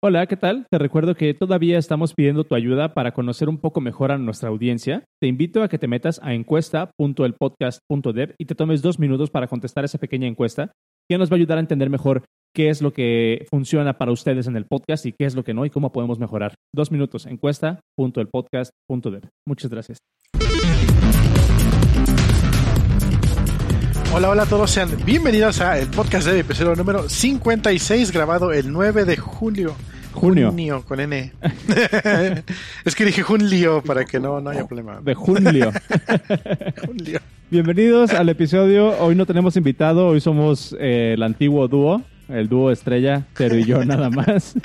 Hola, ¿qué tal? Te recuerdo que todavía estamos pidiendo tu ayuda para conocer un poco mejor a nuestra audiencia. Te invito a que te metas a encuesta.elpodcast.dev y te tomes dos minutos para contestar esa pequeña encuesta que nos va a ayudar a entender mejor qué es lo que funciona para ustedes en el podcast y qué es lo que no y cómo podemos mejorar. Dos minutos, encuesta.elpodcast.dev. Muchas gracias. Hola, hola a todos, sean bienvenidos a el podcast de episodio número 56, grabado el 9 de julio. Junio. Junio, con N. es que dije junio para que no, no haya problema. De junio. Junio. Bienvenidos al episodio. Hoy no tenemos invitado, hoy somos eh, el antiguo dúo, el dúo estrella, Cero y yo nada más.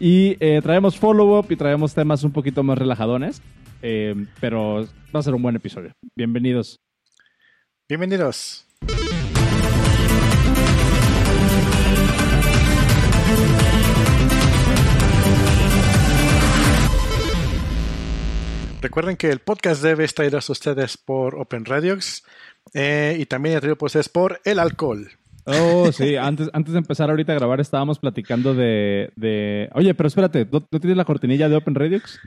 Y eh, traemos follow-up y traemos temas un poquito más relajadones, eh, pero va a ser un buen episodio. Bienvenidos. Bienvenidos. Recuerden que el podcast debe estar a ustedes por Open Radiox eh, y también traído por ustedes por el alcohol. Oh, sí, antes, antes de empezar ahorita a grabar estábamos platicando de... de... Oye, pero espérate, ¿no, no tienes la cortinilla de Open Radiox?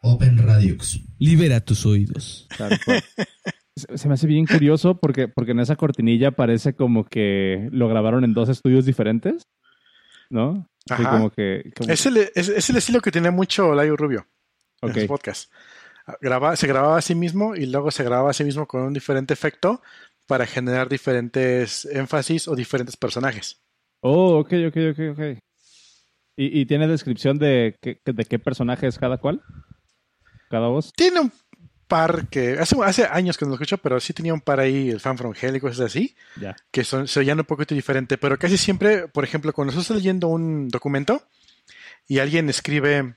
Open Radiux. Libera tus oídos. Se me hace bien curioso porque, porque en esa cortinilla parece como que lo grabaron en dos estudios diferentes, ¿no? Ajá. como que... como- Es el, es, es el estilo que tiene mucho Layo Rubio Ok. en sus podcasts. Graba- se grababa a sí mismo y luego se grababa a sí mismo con un diferente efecto para generar diferentes énfasis o diferentes personajes. Oh, ok, ok, ok, ok. ¿Y, y tiene descripción de, qué- de qué personaje es cada cual? ¿Cada voz? Tiene un par que hace, hace años que no lo escucho, pero sí tenía un par ahí, el fan from hell y cosas así, que son, se oían un poquito diferente, pero casi siempre, por ejemplo, cuando estás leyendo un documento y alguien escribe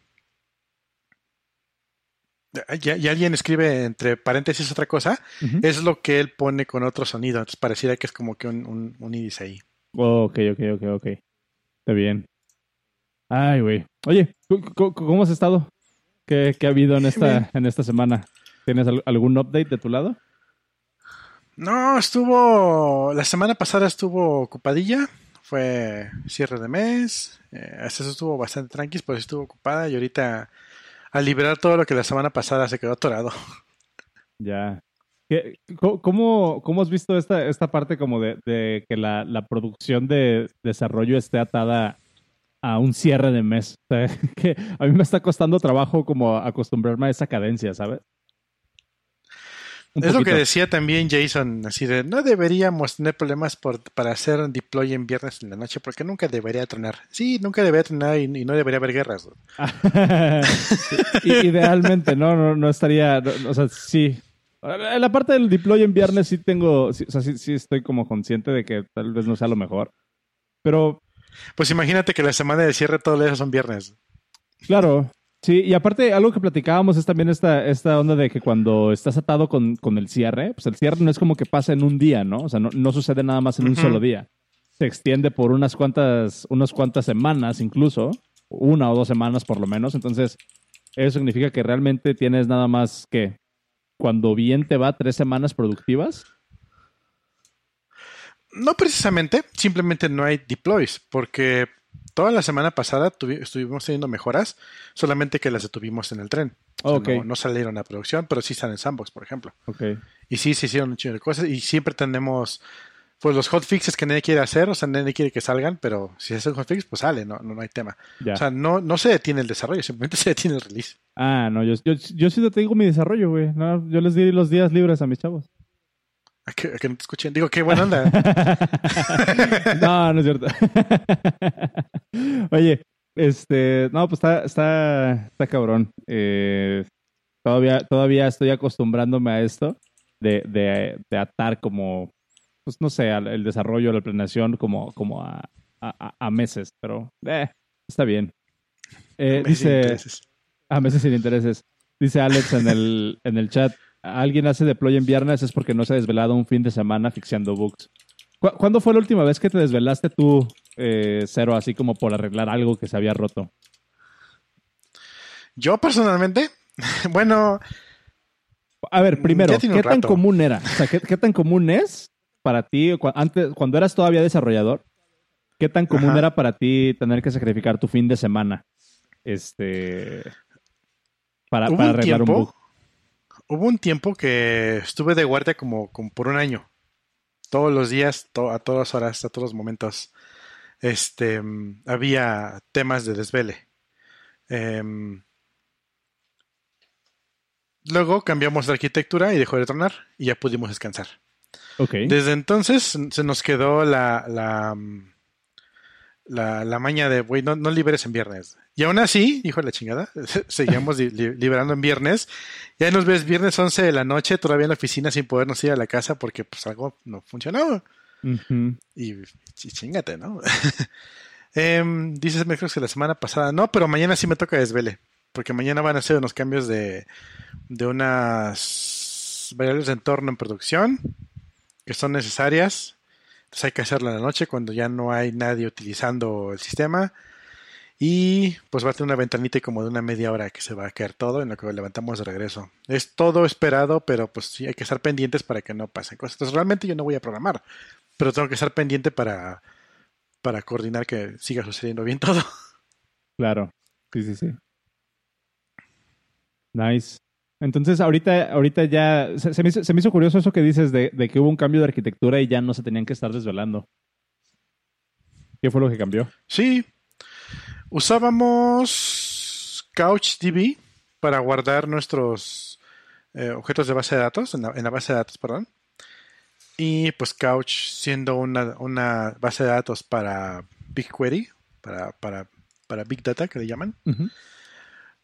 y, y alguien escribe entre paréntesis otra cosa, es lo que él pone con otro sonido. Entonces pareciera que es como que un, un, un índice ahí. Oh, ok, ok, ok, ok. Está bien. Ay, güey. Oye, ¿cu- cu- ¿cómo has estado? ¿Qué, qué ha habido en esta, en esta semana? ¿Tienes al- algún update de tu lado? No, estuvo. La semana pasada estuvo ocupadilla. Fue cierre de mes. Eh, hasta eso estuvo bastante tranqui, pues estuvo ocupada. Y ahorita, al liberar todo lo que la semana pasada se quedó atorado. Ya. ¿Qué- co- ¿Cómo, cómo has visto esta, esta parte como de, que la, la producción de desarrollo esté atada a un cierre de mes? O a mí me está costando trabajo como acostumbrarme a esa cadencia, ¿sabes? Un es lo que decía también Jason, así de no deberíamos tener problemas por, para hacer un deploy en viernes en la noche, porque nunca debería tronar. Sí, nunca debería tronar y, y no debería haber guerras. Idealmente, no, no, no estaría, no, o sea, sí. En la parte del deploy en viernes sí tengo, sí, o sea, sí, sí estoy como consciente de que tal vez no sea lo mejor. Pero, Pues imagínate que la semana de cierre todo eso son viernes. claro, sí, y aparte algo que platicábamos es también esta, esta onda de que cuando estás atado con, con el cierre, pues el cierre no es como que pasa en un día, ¿no? O sea, no, no sucede nada más en un solo día. Se extiende por unas cuantas, unas cuantas semanas incluso, una o dos semanas por lo menos. Entonces, eso significa que realmente tienes nada más que, cuando bien te va, tres semanas productivas. No precisamente, simplemente no hay deploys, porque toda la semana pasada tuvi- estuvimos teniendo mejoras, solamente que las detuvimos en el tren. O sea, Ok. no, no salieron a producción, pero sí están en Sandbox, por ejemplo. Ok. Y sí se hicieron un chingo de cosas y siempre tenemos pues los hotfixes que nadie quiere hacer, o sea, nadie quiere que salgan, pero si es un hotfix, pues sale, no, no, no hay tema. Ya. O sea, no, no se detiene el desarrollo, simplemente se detiene el release. ah, no, yo, yo, yo sí te digo mi desarrollo, güey. No, yo les di los días libres a mis chavos. A que, a que no te escuchen. Digo, qué buena onda. no, no es cierto. Oye, este, no, pues está, está, está cabrón. Eh, todavía, todavía estoy acostumbrándome a esto de, de, de atar como, pues no sé, al- el desarrollo, la planeación como, como a, a, a meses, pero eh, está bien. Eh, Me dice, intereses. a meses sin intereses. Dice Alex en el, en el chat, alguien hace deploy en viernes es porque no se ha desvelado un fin de semana fixeando bugs. ¿Cu- ¿Cuándo fue la última vez que te desvelaste tú, eh, Cero, así como por arreglar algo que se había roto? Yo personalmente, bueno, A ver, primero, ¿qué tan rato. común era? O sea, ¿qué, qué tan común es para ti cu- antes, cuando eras todavía desarrollador? ¿Qué tan común era para ti tener que sacrificar tu fin de semana? Este. Para, arreglar un, bug. Hubo un tiempo que estuve de guardia como, como por un año. Todos los días, a todas horas, a todos los momentos. Este, había temas de desvele. Em, luego cambiamos de arquitectura y dejó de tronar y ya pudimos descansar. Desde entonces se nos quedó la, la, la, maña de, güey, no, no, liberes en viernes. Y aún así, hijo de la chingada, seguíamos liberando en viernes. Ya nos ves viernes 11 de la noche, todavía en la oficina sin podernos ir a la casa porque pues algo no funcionaba. y, chingate, ¿no? eh, dices, me creo que la semana pasada, no, pero mañana sí me toca desvele. Porque mañana van a hacer unos cambios de, de unas variables de entorno en producción que son necesarias. Entonces hay que hacerlo en la noche cuando ya no hay nadie utilizando el sistema. Y pues va a tener una ventanita como de una media hora que se va a caer todo en lo que levantamos de regreso. Es todo esperado, pero pues sí hay que estar pendientes para que no pasen cosas. Entonces realmente yo no voy a programar, pero tengo que estar pendiente para, para coordinar que siga sucediendo bien todo. Claro, sí, sí, sí. Nice. Entonces, ahorita, ahorita ya se, me hizo, curioso eso que dices de, que hubo un cambio de arquitectura y ya no se tenían que estar desvelando. ¿Qué fue lo que cambió? Sí. Usábamos CouchDB para guardar nuestros eh, objetos de base de datos, en la, base de datos, perdón. Y pues Couch siendo una, base de datos para BigQuery, para, para, para Big Data, que le llaman.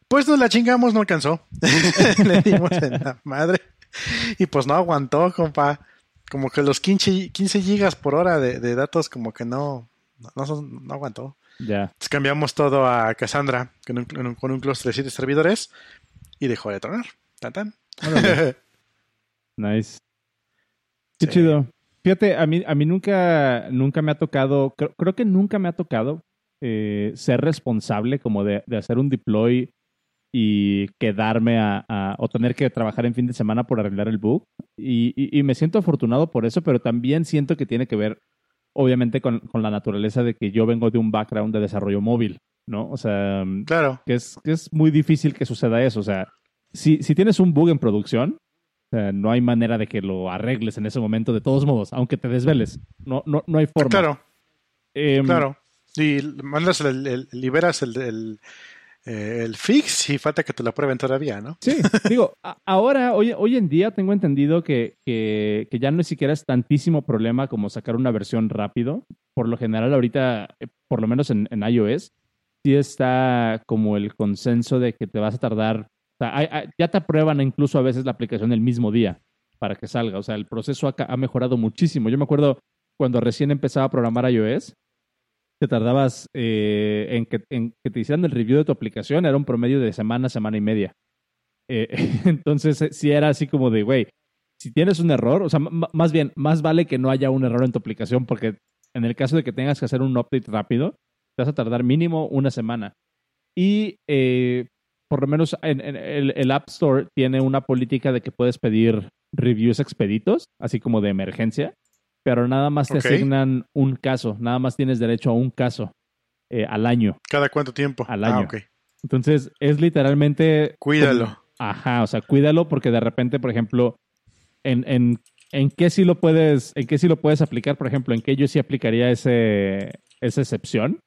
Pues nos la chingamos, no alcanzó. Le dimos en la madre. Y pues no aguantó, compa. Como que los 15, 15 gigas por hora de, datos, como que no, no, aguantó. Ya. cambiamos todo a Cassandra con un, con un clúster de 7 servidores y dejó de tronar. Tan tan. nice. Qué chido. Fíjate, a mí, a mí nunca, nunca me ha tocado, creo, que nunca me ha tocado eh, ser responsable como de, de, hacer un deploy y quedarme a, o tener que trabajar en fin de semana por arreglar el bug. Y, me siento afortunado por eso, pero también siento que tiene que ver, obviamente, con, la naturaleza de que yo vengo de un background de desarrollo móvil, ¿no? O sea, claro. que, es, que es muy difícil que suceda eso. O sea, si, si tienes un bug en producción, no hay manera de que lo arregles en ese momento, de todos modos, aunque te desveles. No, no, no hay forma. Claro. Em, claro. Y mandas el, liberas el, eh, el fix y falta que te lo prueben todavía, ¿no? Sí, digo, ahora, hoy, hoy en día tengo entendido que, que, ya no es siquiera es tantísimo problema como sacar una versión rápido. Por lo general, ahorita, eh, por lo menos en, iOS, sí está como el consenso de que te vas a tardar. O sea, ya te aprueban incluso a veces la aplicación el mismo día para que salga. O sea, el proceso ha, ha mejorado muchísimo. Yo me acuerdo cuando recién empezaba a programar iOS, te tardabas eh, en, que, te hicieran el review de tu aplicación, era un promedio de semana, semana y media. Eh, entonces, eh, si era así como de, güey, si tienes un error, o sea, más bien, más vale que no haya un error en tu aplicación, porque en el caso de que tengas que hacer un update rápido, te vas a tardar mínimo una semana. Y por lo menos en, el, el, App Store tiene una política de que puedes pedir reviews expeditos, así como de emergencia pero nada más te asignan un caso, nada más tienes derecho a un caso eh, al año. ¿Cada cuánto tiempo? Al año. Ah, Entonces, es literalmente... Cuídalo. ajá, o sea, cuídalo porque de repente, por ejemplo, en, en, en qué sí lo puedes, en qué sí lo puedes aplicar, por ejemplo, en qué yo sí aplicaría ese, esa excepción.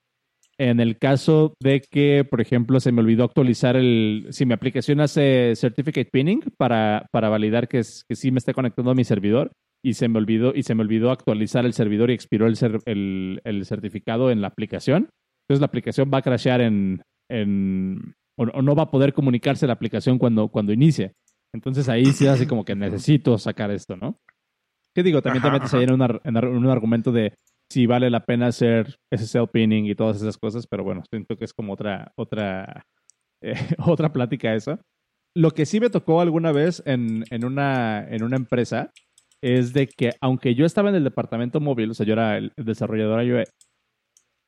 En el caso de que, por ejemplo, se me olvidó actualizar el, si mi aplicación hace certificate pinning para, para validar que, es, que sí me esté conectando a mi servidor, y se me olvidó, y se me olvidó actualizar el servidor y expiró el, el, el, certificado en la aplicación. Entonces la aplicación va a crashear en, en o, no va a poder comunicarse la aplicación cuando, cuando inicie. Entonces ahí sí así como que necesito sacar esto, ¿no? ¿Qué digo? También te metes ahí en, un argumento de si vale la pena hacer SSL pinning y todas esas cosas, pero bueno, siento que es como otra, otra, eh, otra plática eso. Lo que sí me tocó alguna vez en, en, una, en una empresa es de que aunque yo estaba en el departamento móvil, o sea, yo era el desarrollador iOS,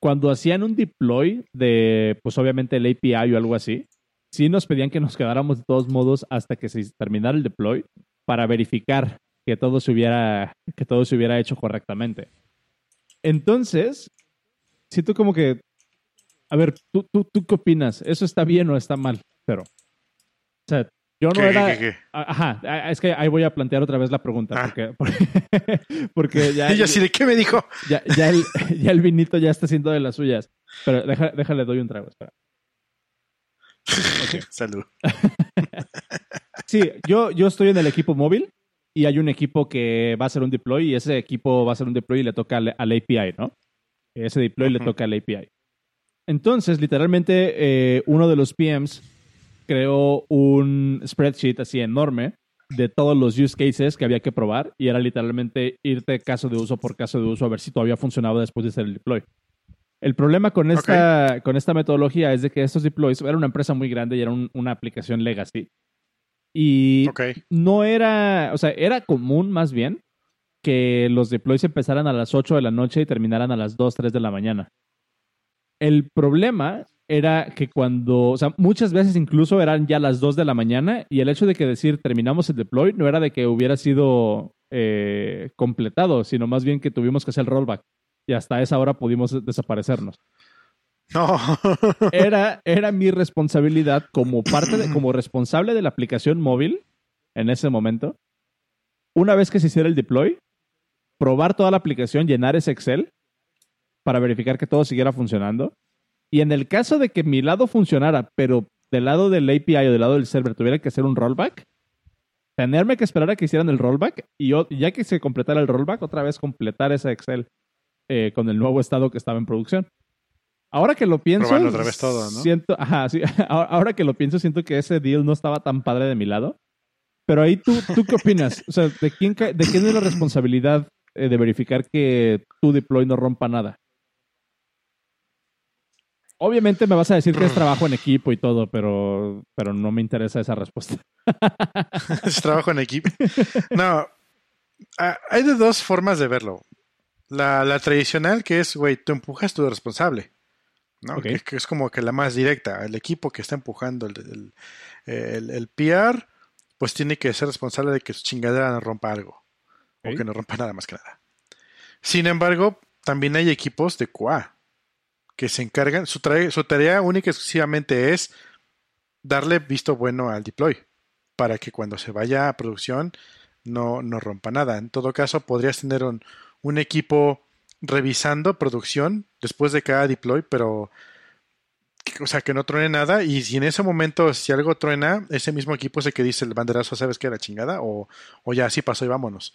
cuando hacían un deploy de, pues obviamente el API o algo así, sí nos pedían que nos quedáramos de todos modos hasta que se terminara el deploy para verificar que todo se hubiera, que todo se hubiera hecho correctamente. Entonces, siento como que, a ver, ¿tú, tú, ¿tú qué opinas? ¿Eso está bien o está mal? Pero, o sea, yo no ¿Qué, era... qué, qué? Ajá, es que ahí voy a plantear otra vez la pregunta, Ah. porque, porque, porque ya, Y yo así de qué me dijo. ya, ya el, ya el vinito ya está haciendo de las suyas. Pero deja- déjale, doy un trago, espera. Ok. Salud. Sí, yo, yo estoy en el equipo móvil y hay un equipo que va a hacer un deploy y ese equipo va a hacer un deploy y le toca al, al API, ¿no? Ese deploy le toca al API. Entonces, literalmente, eh, uno de los PMs creó un spreadsheet así enorme de todos los use cases que había que probar y era literalmente irte caso de uso por caso de uso a ver si todavía funcionaba después de hacer el deploy. El problema con esta, con esta metodología es de que estos deploys era una empresa muy grande y era un- una aplicación legacy. Y Ok. no era, o sea, era común más bien que los deploys empezaran a las 8 de la noche y terminaran a las 2, 3 de la mañana. El problema era que cuando, o sea, muchas veces incluso eran ya las 2 de la mañana y el hecho de que decir terminamos el deploy no era de que hubiera sido eh, completado, sino más bien que tuvimos que hacer el rollback y hasta esa hora pudimos desaparecernos No. era, era mi responsabilidad como parte de, como responsable de la aplicación móvil en ese momento. Una vez que se hiciera el deploy, probar toda la aplicación, llenar ese Excel para verificar que todo siguiera funcionando. Y en el caso de que mi lado funcionara, pero del lado del API o del lado del server tuviera que hacer un rollback, tenerme que esperar a que hicieran el rollback y yo- ya que se completara el rollback, otra vez completar ese Excel eh, con el nuevo estado que estaba en producción. Ahora que lo pienso, Probando otra vez todo, ¿no? siento, ajá, sí, ahora que lo pienso, siento que ese deal no estaba tan padre de mi lado. Pero ahí tú, ¿tú qué opinas? O sea, ¿de quién, de quién es la responsabilidad eh, de verificar que tu deploy no rompa nada? Obviamente me vas a decir que es trabajo en equipo y todo, pero, pero no me interesa esa respuesta. es trabajo en equipo. No. Hay de dos formas de verlo. La, la tradicional, que es, güey, tú empujas, tú eres responsable. ¿no? Que, que es como que la más directa. El equipo que está empujando el, el, el- el PR, pues tiene que ser responsable de que su chingadera no rompa algo. O que no rompa nada más que nada. Sin embargo, también hay equipos de QA que se encargan, su, su tarea única y exclusivamente es darle visto bueno al deploy para que cuando se vaya a producción no, no rompa nada. En todo caso, podrías tener un, un equipo revisando producción después de cada deploy, pero o sea, que no truene nada y si en ese momento si algo truena, ese mismo equipo es el que dice el banderazo, ¿sabes qué? La chingada o, o ya así pasó y vámonos.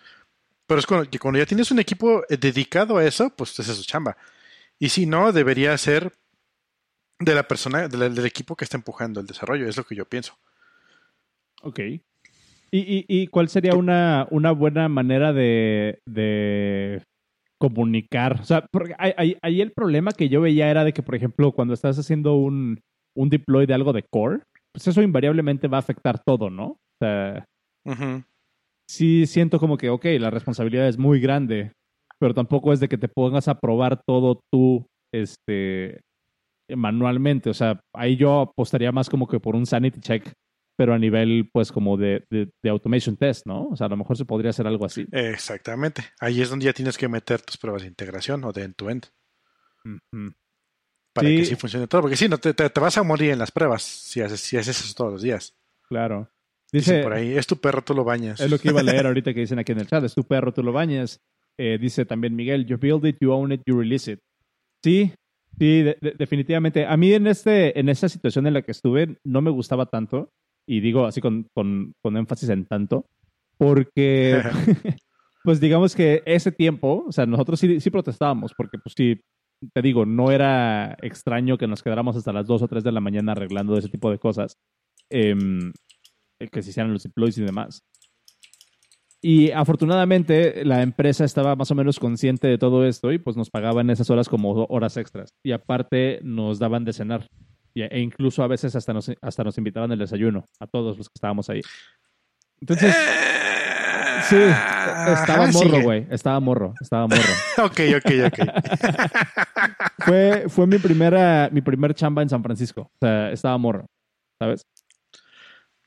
Pero es que cuando ya tienes un equipo eh, dedicado a eso, pues es su chamba. Y si no, debería ser de la persona, de la- del equipo que está empujando el desarrollo, es lo que yo pienso. Ok. ¿Y, y, y cuál sería una, una buena manera de, de comunicar? O sea, porque ahí- ahí el problema que yo veía era de que, por ejemplo, cuando estás haciendo un, un deploy de algo de core, pues eso invariablemente va a afectar todo, ¿no? O sea, Ujú. sí siento como que, ok, la responsabilidad es muy grande, pero tampoco es de que te pongas a probar todo tú, este, manualmente. O sea, ahí yo apostaría más como que por un sanity check, pero a nivel, pues, como de, de, de automation test, ¿no? O sea, a lo mejor se podría hacer algo así. Exactamente. Ahí es donde ya tienes que meter tus pruebas de integración o de end-to-end para Sí. que sí funcione todo. Porque si no, te, te- te vas a morir en las pruebas si haces, si haces eso todos los días. Claro. Dicen Dice, por ahí, es tu perro, tú lo bañas. es lo que iba a leer ahorita que dicen aquí en el chat, es tu perro, tú lo bañas. Eh, dice también Miguel, you build it, you own it, you release it. Sí, sí, de- de- definitivamente. A mí en, este, en esta situación en la que estuve no me gustaba tanto, y digo así con, con, con énfasis en tanto, porque pues digamos que ese tiempo, o sea, nosotros sí, sí protestábamos, porque pues sí, te digo, no era extraño que nos quedáramos hasta las 2 o 3 de la mañana arreglando ese tipo de cosas, em, que se hicieran los deploys y demás. Y afortunadamente la empresa estaba más o menos consciente de todo esto y pues nos pagaban esas horas como horas extras. Y aparte nos daban de cenar. E incluso a veces hasta nos, hasta nos invitaban el desayuno a todos los que estábamos ahí. Entonces, sí, estaba Ajá, morro, güey. Estaba morro, estaba morro. Ok, ok, ok. Fue, fue mi primera, mi primer chamba en San Francisco. O sea, estaba morro, ¿sabes?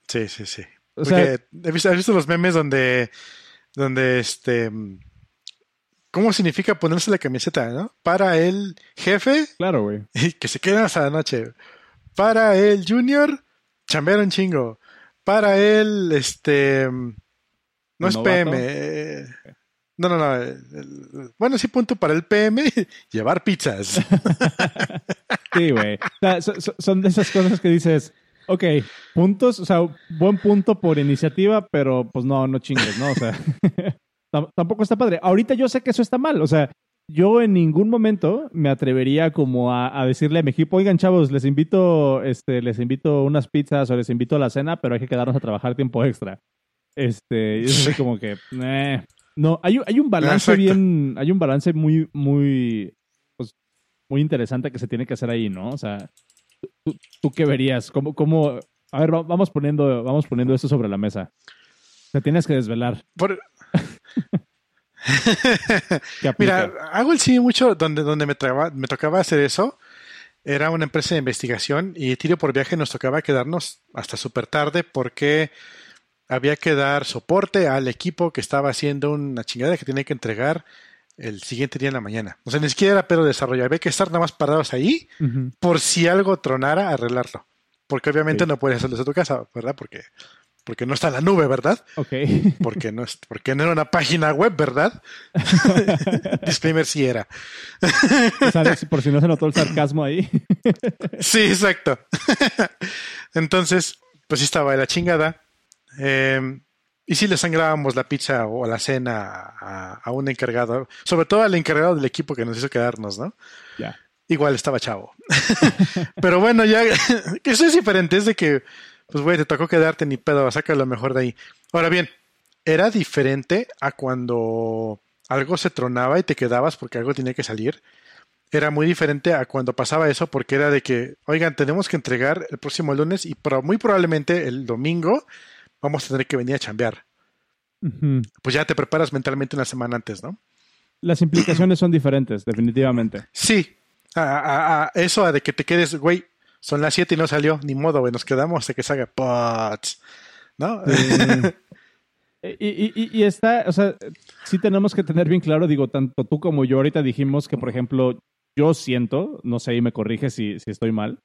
Sí, sí, sí. O sea, Porque he visto, ¿has visto los memes donde, donde este, ¿Cómo significa ponerse la camiseta, no? Para el jefe. Claro, güey. Que se queden hasta la noche. Para el junior, chambear un chingo. Para el, este... No es PM. Eh, no, no, no. Bueno, sí, punto para el PM, llevar pizzas. sí, güey. son de esas cosas que dices, ok, puntos, o sea, buen punto por iniciativa, pero pues no, no chingues, ¿no? O sea, tampoco está padre. Ahorita yo sé que eso está mal, o sea, yo en ningún momento me atrevería como a, decirle a mi equipo, oigan chavos, les invito, este, les invito unas pizzas o les invito a la cena, pero hay que quedarnos a trabajar tiempo extra. Este, y es como que, eh. no, hay, hay un balance bien, hay un balance muy, muy, pues, muy interesante que se tiene que hacer ahí, ¿no? O sea, ¿tú, qué verías? ¿Cómo, cómo, a ver, vamos poniendo, vamos poniendo esto sobre la mesa. Te tienes que desvelar. Mira, hago el sí mucho donde, donde me, me tocaba hacer eso. Era una empresa de investigación y tiro por viaje nos tocaba quedarnos hasta súper tarde porque había que dar soporte al equipo que estaba haciendo una chingada que tenía que entregar el siguiente día en la mañana. O sea, ni siquiera era pero desarrollo. Había que estar nada más parados ahí por si algo tronara, arreglarlo. Porque obviamente no puedes hacerlo desde tu casa, ¿verdad? Porque, porque no está en la nube, ¿verdad? Ok. Porque no, es, porque no era una página web, ¿verdad? Disclaimer sí era. por si no se notó el sarcasmo ahí. sí, exacto. Entonces, pues sí estaba de la chingada. Eh, y si le sangrábamos la pizza o la cena a, un encargado, sobre todo al encargado del equipo que nos hizo quedarnos, ¿no? Ya. Igual estaba chavo. Pero bueno, ya eso es diferente, es de que, pues güey, te tocó quedarte ni pedo, saca lo mejor de ahí. Ahora bien, era diferente a cuando algo se tronaba y te quedabas porque algo tenía que salir. Era muy diferente a cuando pasaba eso porque era de que, oigan, tenemos que entregar el próximo lunes y muy probablemente el domingo vamos a tener que venir a chambear. Pues ya te preparas mentalmente una semana antes, ¿no? Las implicaciones son diferentes, definitivamente. Sí. A, eso de que te quedes, güey, son las 7 y no salió, ni modo, güey, nos quedamos hasta que salga pots, ¿no? y, y, está, o sea, sí tenemos que tener bien claro, digo, tanto tú como yo ahorita dijimos que, por ejemplo, yo siento, no sé, y me corrige si, si estoy mal,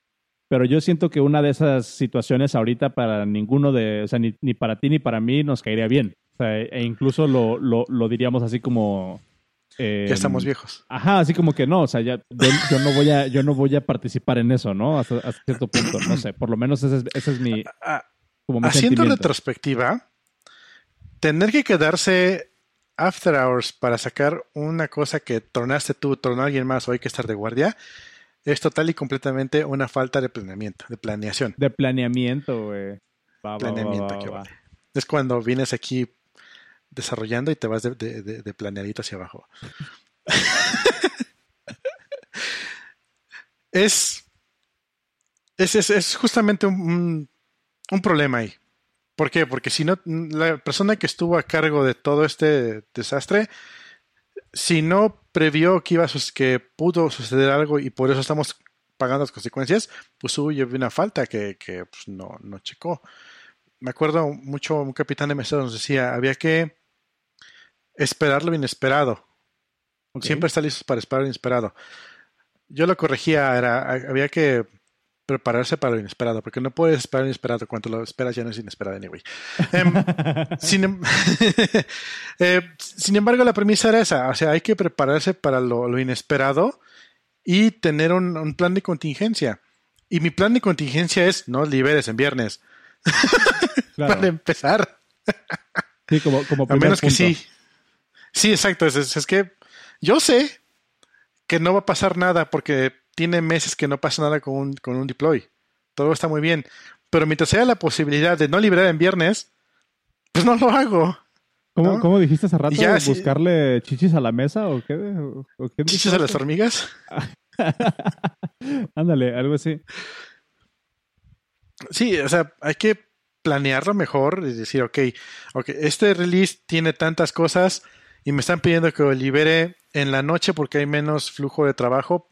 pero yo siento que una de esas situaciones ahorita para ninguno de, o sea, ni, para ti ni para mí nos caería bien. O sea, e incluso lo, lo, diríamos así como... Eh, ya estamos viejos. Ajá, así como que no, o sea, ya, yo, no voy a, yo no voy a participar en eso, ¿no? Hasta, cierto punto, no sé, por lo menos ese es, mi... Haciendo retrospectiva, tener que quedarse after hours para sacar una cosa que tronaste tú, tronó alguien más o hay que estar de guardia, es total y completamente una falta de planeamiento, de planeación. De planeamiento, güey. planeamiento, qué vale. Es cuando vienes aquí desarrollando y te vas de, de, planeadito hacia abajo. es, es, es, justamente un, un, problema ahí. ¿Por qué? Porque si no, la persona que estuvo a cargo de todo este desastre si no previó que iba a que pudo suceder algo y por eso estamos pagando las consecuencias, pues hubo una falta que, pues, no, no checó. Me acuerdo mucho, un capitán de mesero nos decía, había que esperar lo inesperado. Siempre está listo para esperar lo inesperado. Yo lo corregía, era, había que prepararse para lo inesperado, porque no puedes esperar lo inesperado. Cuando lo esperas ya no es inesperado, anyway. Em, em, eh, sin, embargo, la premisa era esa. O sea, hay que prepararse para lo, inesperado y tener un, plan de contingencia. Y mi plan de contingencia es no liberes en viernes. para empezar. sí, como, como A menos que sí. Sí, exacto. es que yo sé que no va a pasar nada porque tiene meses que no pasa nada con un, con un deploy. Todo está muy bien. Pero mientras haya la posibilidad de no liberar en viernes, pues no lo hago. ¿Cómo, dijiste hace rato? ¿Buscarle chichis a la mesa o qué? ¿Chichis a las hormigas? Ándale, algo así. Sí, o sea, hay que planearlo mejor y decir, ok, ok, este release tiene tantas cosas y me están pidiendo que lo libere en la noche porque hay menos flujo de trabajo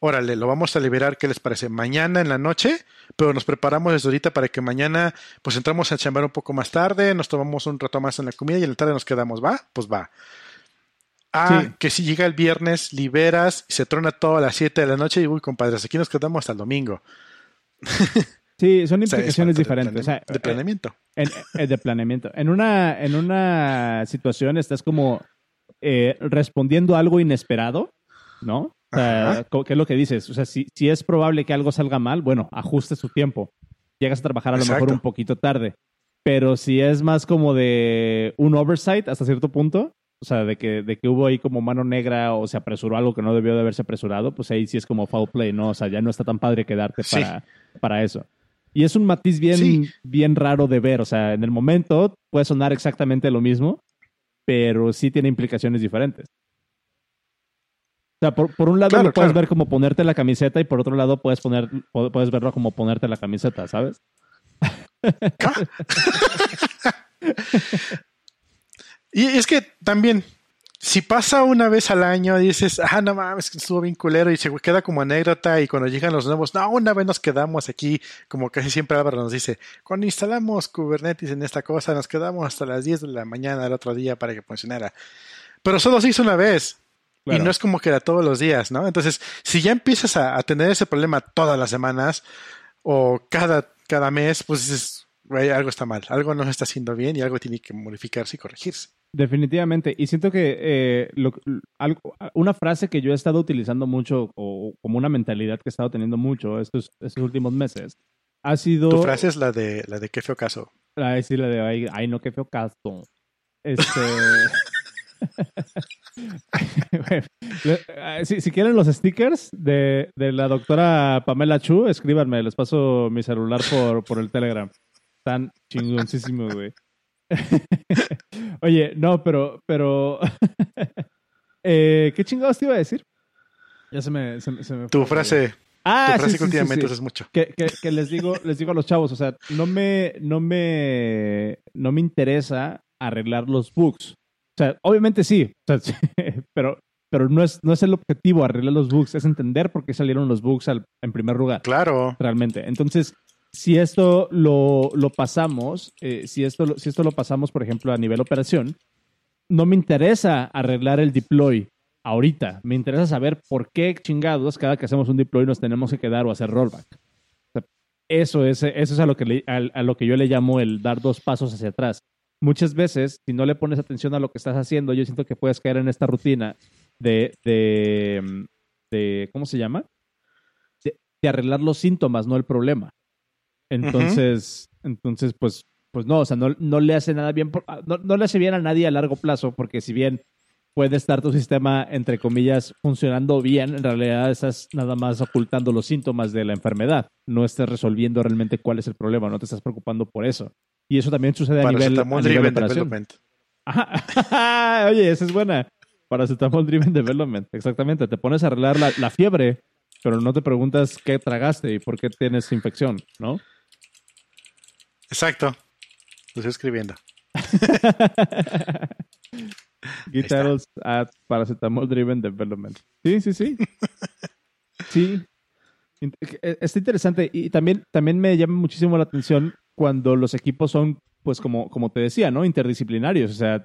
órale, lo vamos a liberar, ¿qué les parece? Mañana en la noche, pero nos preparamos desde ahorita para que mañana pues entramos a chambar un poco más tarde, nos tomamos un rato más en la comida y en la tarde nos quedamos, ¿va? Pues va. a que si llega el viernes, liberas y se trona todo a las 7 de la noche y uy, compadres, aquí nos quedamos hasta el domingo. Sí, son implicaciones diferentes. De, planeamiento. En, de planeamiento. En una, en una situación estás como eh, respondiendo a algo inesperado, ¿no? O sea, ¿qué es lo que dices? O sea, si, si es probable que algo salga mal, bueno, ajuste su tiempo. Llegas a trabajar a lo mejor un poquito tarde. Pero si es más como de un oversight hasta cierto punto, o sea, de que, de que hubo ahí como mano negra o se apresuró algo que no debió de haberse apresurado, pues ahí sí es como foul play, ¿no? O sea, ya no está tan padre quedarte para, para eso. Y es un matiz bien, bien raro de ver. O sea, en el momento puede sonar exactamente lo mismo, pero sí tiene implicaciones diferentes. O sea, por, un lado lo puedes ver como ponerte la camiseta y por otro lado puedes, poner, puedes verlo como ponerte la camiseta, ¿sabes? y es que también, si pasa una vez al año, dices, ah, no mames, que estuvo bien culero y se queda como anécdota y cuando llegan los nuevos, no, una vez nos quedamos aquí, como casi siempre Álvaro nos dice, cuando instalamos Kubernetes en esta cosa, nos quedamos hasta las 10 de la mañana el otro día para que funcionara. Pero solo se hizo una vez. Y no es como que era todos los días, ¿no? Entonces, si ya empiezas a, tener ese problema todas las semanas o cada, cada mes, pues dices, algo está mal, algo no está haciendo bien y algo tiene que modificarse y corregirse. Definitivamente. Y siento que eh, una frase que yo he estado utilizando mucho, o como una mentalidad que he estado teniendo mucho estos, estos últimos meses, ha sido. Tu frase es la de la de qué feo caso. Ay, sí, la de ay, ay no, qué feo caso. Este. si, si, quieren los stickers de, de, la doctora Pamela Chu, escríbanme, les paso mi celular por, por el Telegram. Están chingoncísimos, güey. Oye, no, pero, pero. eh, ¿Qué chingados te iba a decir? Ya se me. Se, me tu frase. Ah, tu frase que últimamente es mucho. Que, que, que, les digo, les digo a los chavos, o sea, no me, no me, no me interesa arreglar los bugs. O sea, obviamente sí, o sea, pero, pero no es, no es el objetivo arreglar los bugs, es entender por qué salieron los bugs al, en primer lugar. Claro. Realmente. Entonces, si esto lo, lo pasamos, eh, si, esto, si esto lo pasamos, por ejemplo, a nivel operación, no me interesa arreglar el deploy ahorita. Me interesa saber por qué chingados cada que hacemos un deploy nos tenemos que quedar o hacer rollback. eso es, eso es a, lo que a, lo que yo le llamo el dar dos pasos hacia atrás. Muchas veces, si no le pones atención a lo que estás haciendo, yo siento que puedes caer en esta rutina de, de, de ¿cómo se llama? de arreglar los síntomas, no el problema. Entonces, entonces pues, pues no, o sea, no, no le hace nada bien, ah, no, le hace bien a nadie a largo plazo, porque si bien puede estar tu sistema, entre comillas, funcionando bien, en realidad estás nada más ocultando los síntomas de la enfermedad. No estás resolviendo realmente cuál es el problema, no te estás preocupando por eso. Y eso también sucede a nivel, a nivel de operación. Ajá. Oye, esa es buena. Paracetamol Driven Development. Exactamente. Te pones a arreglar la, la fiebre, pero no te preguntas qué tragaste y por qué tienes infección, ¿no? Exacto. Lo estoy escribiendo. Guitars at Paracetamol Driven Development. Sí, sí, sí. Sí. E, está interesante y también, también me llama muchísimo la atención cuando los equipos son, pues como, como te decía, ¿no? Interdisciplinarios. O sea,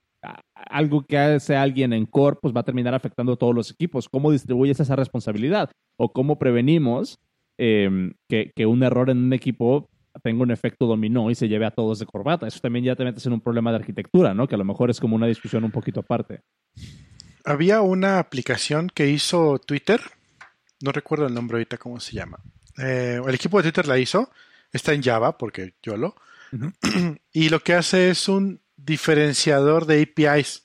algo que hace alguien en core, pues va a terminar afectando a todos los equipos. ¿Cómo distribuyes esa responsabilidad? ¿O cómo prevenimos em, que, que un error en un equipo tenga un efecto dominó y se lleve a todos de corbata. Eso también ya te metes en un problema de arquitectura, ¿no? Que a lo mejor es como una discusión un poquito aparte. Había una aplicación que hizo Twitter, no recuerdo el nombre ahorita cómo se llama. Eh, el equipo de Twitter la hizo, está en Java, porque yo lo. y lo que hace es un diferenciador de APIs.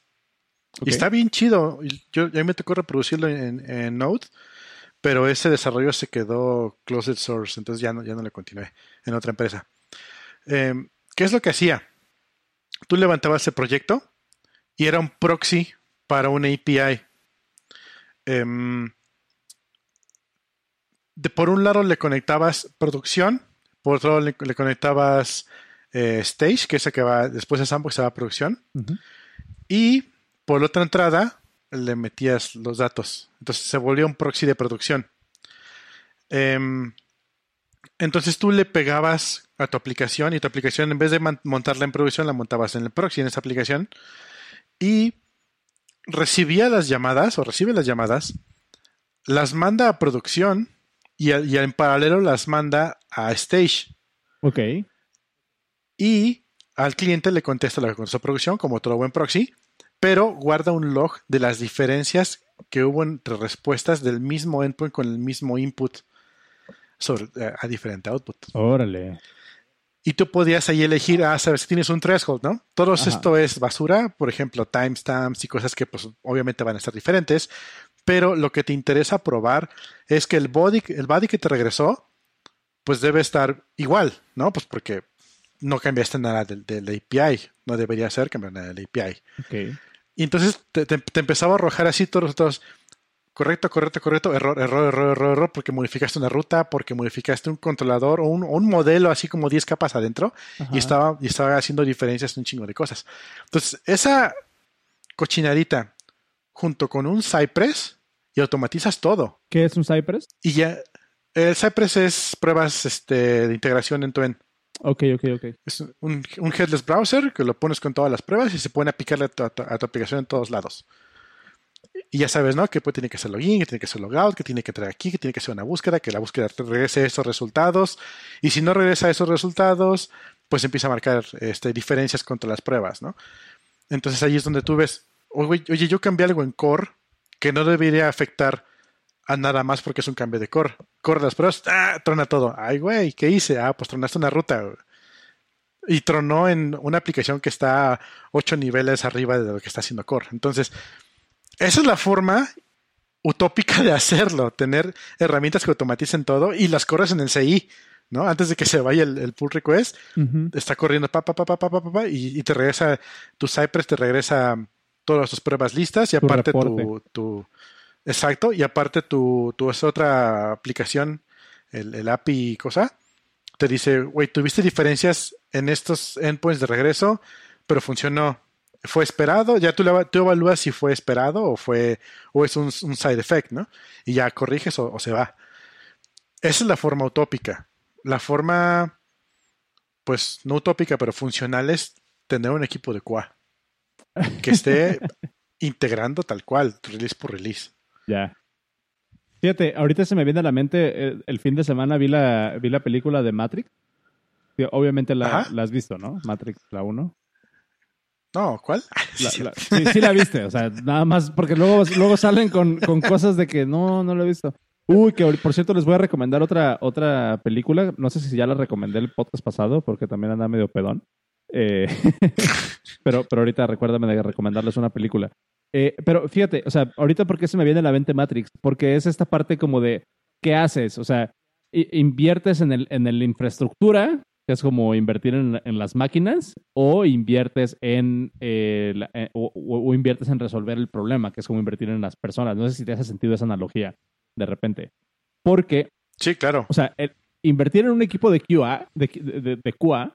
Y está bien chido. Yo, a mí me tocó reproducirlo en, en Node pero ese desarrollo se quedó closed source, entonces ya no, ya no le continué en otra empresa. Em, ¿Qué es lo que hacía? Tú levantabas el proyecto y era un proxy para una API. Em, de, por un lado le conectabas producción, por otro lado le, conectabas eh, stage, que es el que va después de Sandbox se va a producción, y por la otra entrada le metías los datos. Entonces se volvió un proxy de producción. Em, entonces tú le pegabas a tu aplicación y tu aplicación, en vez de montarla en producción, la montabas en el proxy, en esa aplicación. Y recibía las llamadas o recibe las llamadas, las manda a producción y, y en paralelo las manda a stage. Ok. Y al cliente le contesta lo que contestó producción, como todo buen proxy, pero guarda un log de las diferencias que hubo entre respuestas del mismo endpoint con el mismo input sobre, eh, a diferente output. Órale. Y tú podías ahí elegir, ah, sabes, tienes un threshold, ¿no? Todo esto es basura, por ejemplo, timestamps y cosas que pues obviamente van a ser diferentes, pero lo que te interesa probar es que el body, el body que te regresó, pues debe estar igual, ¿no? Pues porque no cambiaste nada del, API, no debería ser cambiar nada del API. Okay. Y entonces te, empezaba a arrojar así todos los otros, correcto, correcto, correcto, error, error, error, error, error, porque modificaste una ruta, porque modificaste un controlador o un, modelo así como 10 capas adentro y estaba, y estaba haciendo diferencias en un chingo de cosas. Entonces, esa cochinadita junto con un Cypress y automatizas todo. ¿Qué es un Cypress? Y ya, el Cypress es pruebas este, de integración en tu. Ok, ok, ok. Es un, headless browser que lo pones con todas las pruebas y se puede aplicarle a tu, aplicación en todos lados. Y ya sabes, ¿no? Que pues, tiene que ser login, que tiene que ser logout, que tiene que traer aquí, que tiene que ser una búsqueda, que la búsqueda regrese esos resultados. Y si no regresa esos resultados, pues empieza a marcar este, diferencias contra las pruebas, ¿no? Entonces ahí es donde tú ves, oye, yo cambié algo en core que no debería afectar a nada más porque es un cambio de core. Corre las pruebas, ¡ah! trona todo. Ay, güey, ¿qué hice? Ah, pues tronaste una ruta. Y tronó en una aplicación que está ocho niveles arriba de lo que está haciendo core. Entonces, esa es la forma utópica de hacerlo, tener herramientas que automaticen todo y las corres en el CI, ¿no? Antes de que se vaya el, pull request, está corriendo pa, pa, pa, pa, pa, pa, pa, y, y, te regresa, tu Cypress te regresa todas tus pruebas listas y aparte tu, tu, Exacto, y aparte tu, tu otra aplicación, el, el API cosa, te dice, güey, tuviste diferencias en estos endpoints de regreso, pero funcionó. ¿Fue esperado? Ya tú, tú evalúas si fue esperado o fue o es un, side effect, ¿no? Y ya corriges o, se va. Esa es la forma utópica. La forma, pues, no utópica, pero funcional es tener un equipo de QA que esté integrando tal cual, release por release. Ya. Fíjate, ahorita se me viene a la mente, eh, el, fin de semana vi la, vi la película de Matrix. Obviamente la, has visto, ¿no? Matrix, la 1. No, ¿cuál? sí, sí, la viste, o sea, nada más, porque luego, luego salen con, con cosas de que no, no lo he visto. Uy, que por cierto les voy a recomendar otra, otra película. No sé si ya la recomendé el podcast pasado, porque también anda medio pedón. Eh, pero, pero ahorita recuérdame de recomendarles una película. Eh, pero fíjate, o sea, ahorita por qué se me viene a la mente Matrix, porque es esta parte como de, ¿qué haces? O sea, inviertes en, el, en la infraestructura, que es como invertir en, las máquinas, o inviertes en, eh, eh, o, inviertes en resolver el problema, que es como invertir en las personas. No sé si te hace sentido esa analogía de repente. Porque... Sí, claro. O sea, invertir en un equipo de QA, de, de, QA,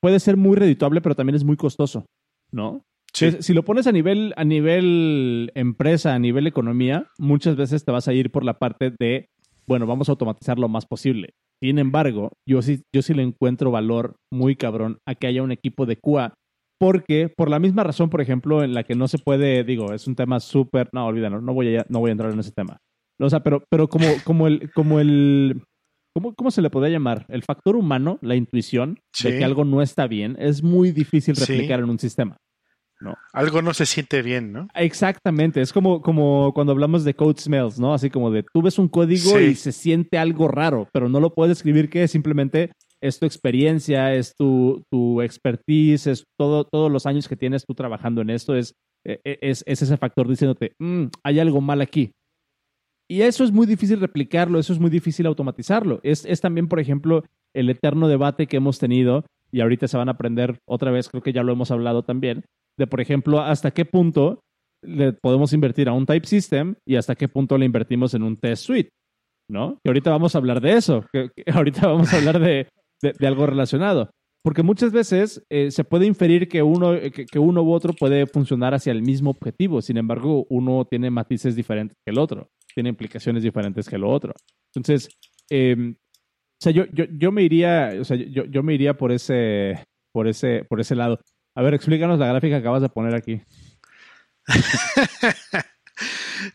puede ser muy redituable, pero también es muy costoso, ¿no? Si lo pones a nivel, a nivel empresa, a nivel economía, muchas veces te vas a ir por la parte de, bueno, vamos a automatizar lo más posible. Sin embargo, yo sí, yo sí le encuentro valor muy cabrón a que haya un equipo de QA, porque por la misma razón, por ejemplo, en la que no se puede, digo, es un tema súper, no, olvídalo, no voy a, no voy a entrar en ese tema. O sea, pero, pero como, como el, como el, ¿cómo, ¿cómo se le podría llamar? El factor humano, la intuición de que algo no está bien, es muy difícil replicar en un sistema. Algo no se siente bien, ¿no? Exactamente, es como, como cuando hablamos de code smells, ¿no? Así como de tú ves un código y se siente algo raro, pero no lo puedes escribir que simplemente es tu experiencia, es tu, tu expertise, es todo, todos los años que tienes tú trabajando en esto, es, e, e, es, ese factor diciéndote, mm, hay algo mal aquí. Y eso es muy difícil replicarlo, eso es muy difícil automatizarlo. Es, es también, por ejemplo, el eterno debate que hemos tenido, y ahorita se van a aprender otra vez, creo que ya lo hemos hablado también, de, por ejemplo, hasta qué punto le podemos invertir a un type system y hasta qué punto le invertimos en un test suite, ¿no? Y ahorita vamos a hablar de eso, ahorita vamos a hablar de, de, algo relacionado. Porque muchas veces eh, se puede inferir que uno, que, uno u otro puede funcionar hacia el mismo objetivo, sin embargo, uno tiene matices diferentes que el otro, tiene implicaciones diferentes que el otro. Entonces, em, o sea, yo, yo, yo, me iría, o sea, yo, yo me iría por ese, por ese, por ese lado. A ver, explícanos la gráfica que acabas de poner aquí.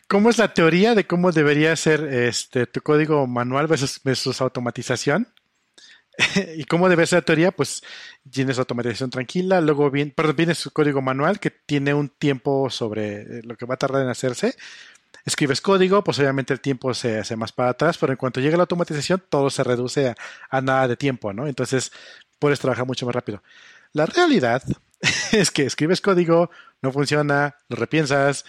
¿Cómo es la teoría de cómo debería ser este tu código manual versus, automatización? ¿Y cómo debe ser la teoría? Pues tienes automatización tranquila, luego viene, su código manual que tiene un tiempo sobre lo que va a tardar en hacerse. Escribes código, pues obviamente el tiempo se hace más para atrás, pero en cuanto llega la automatización, todo se reduce a nada de tiempo, ¿no? Entonces puedes trabajar mucho más rápido. La realidad es que escribes código, no funciona, lo repiensas,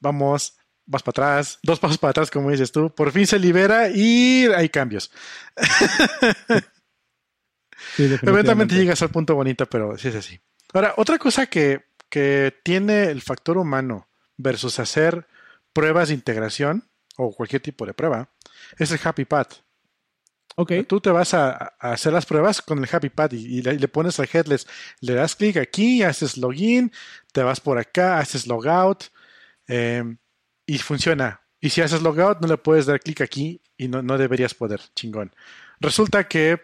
vamos, vas para atrás, dos pasos para atrás, como dices tú, por fin se libera y hay cambios. Eventualmente llegas al punto bonito, pero sí es así. Ahora, otra cosa que, que tiene el factor humano versus hacer pruebas de integración o cualquier tipo de prueba es el happy path. Okay. Tú te vas a, hacer las pruebas con el Happy Pad y, le, pones al headless, le das clic aquí, haces login, te vas por acá, haces logout eh, y funciona. Y si haces logout, no le puedes dar clic aquí y no, no, deberías poder. Chingón. Resulta que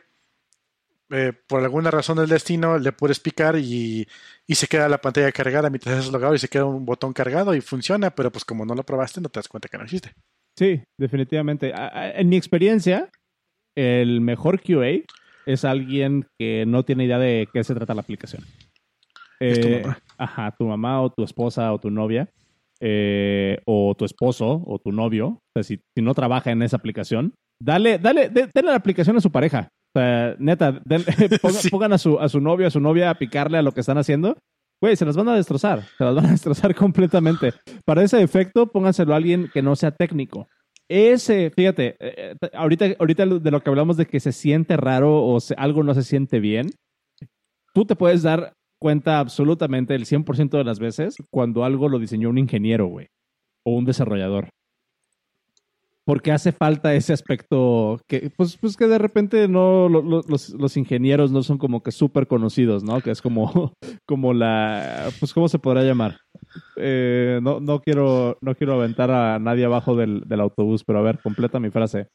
eh, por alguna razón del destino le puedes picar y, y, se queda la pantalla cargada mientras haces logout y se queda un botón cargado y funciona, pero pues como no lo probaste, no te das cuenta que no existe. Sí, definitivamente. En mi experiencia, el mejor QA es alguien que no tiene idea de qué se trata la aplicación. Es tu eh, mamá. Ajá, tu mamá o tu esposa o tu novia. Eh, o tu esposo o tu novio. O sea, si, no trabaja en esa aplicación, dale, dale, dale la aplicación a su pareja. O sea, neta, pongan, a, su, a su novio, a su novia a picarle a lo que están haciendo. Güey, se las van a destrozar. Se las van a destrozar completamente. Para ese efecto, pónganselo a alguien que no sea técnico. Ese, fíjate, eh, eh, ahorita, ahorita de lo que hablamos de que se siente raro o algo no se siente bien, tú te puedes dar cuenta absolutamente el 100% de las veces cuando algo lo diseñó un ingeniero, güey, o un desarrollador porque hace falta ese aspecto que, pues, pues que de repente no los, ingenieros no son como que súper conocidos, ¿no? Que es como, como la, pues, ¿cómo se podrá llamar? Eh, no, no quiero, no quiero aventar a nadie abajo del, del autobús, pero a ver, completa mi frase.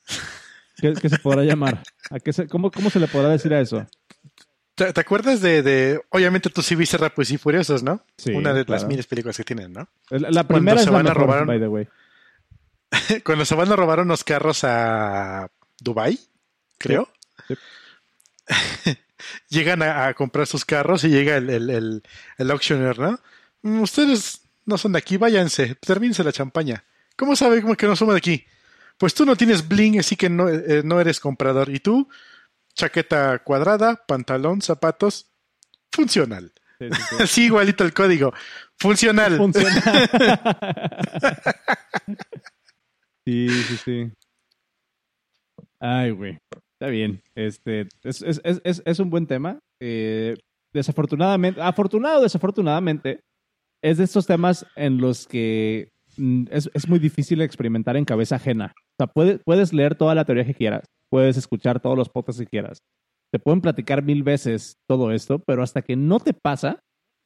¿Qué, qué se podrá llamar? ¿A qué se, cómo, ¿Cómo se le podrá decir a eso? ¿Te, acuerdas de, de, obviamente tú sí viste Rápidos y Furiosos, ¿no? Sí. Una de las miles películas que tienen, ¿no? La, primera es la mejor, by the way. cuando se van a robar unos carros a Dubai, creo. Llegan a, comprar sus carros y llega el, el, el, auctioneer, ¿no? Mm, ustedes no son de aquí, váyanse, termínense la champaña. ¿Cómo sabe que no somos de aquí? Pues tú no tienes bling, así que no, eh, no eres comprador. Y tú, chaqueta cuadrada, pantalón, zapatos, funcional. Sí, igualito el código. Funcional. Funcional. Sí, sí, sí. Ay, güey. Está bien. Este, es, es, es, es un buen tema. Eh, desafortunadamente, afortunado o desafortunadamente, es de estos temas en los que mm, es, muy difícil experimentar en cabeza ajena. O sea, puedes, leer toda la teoría que quieras, puedes escuchar todos los podcasts que quieras, te pueden platicar mil veces todo esto, pero hasta que no te pasa,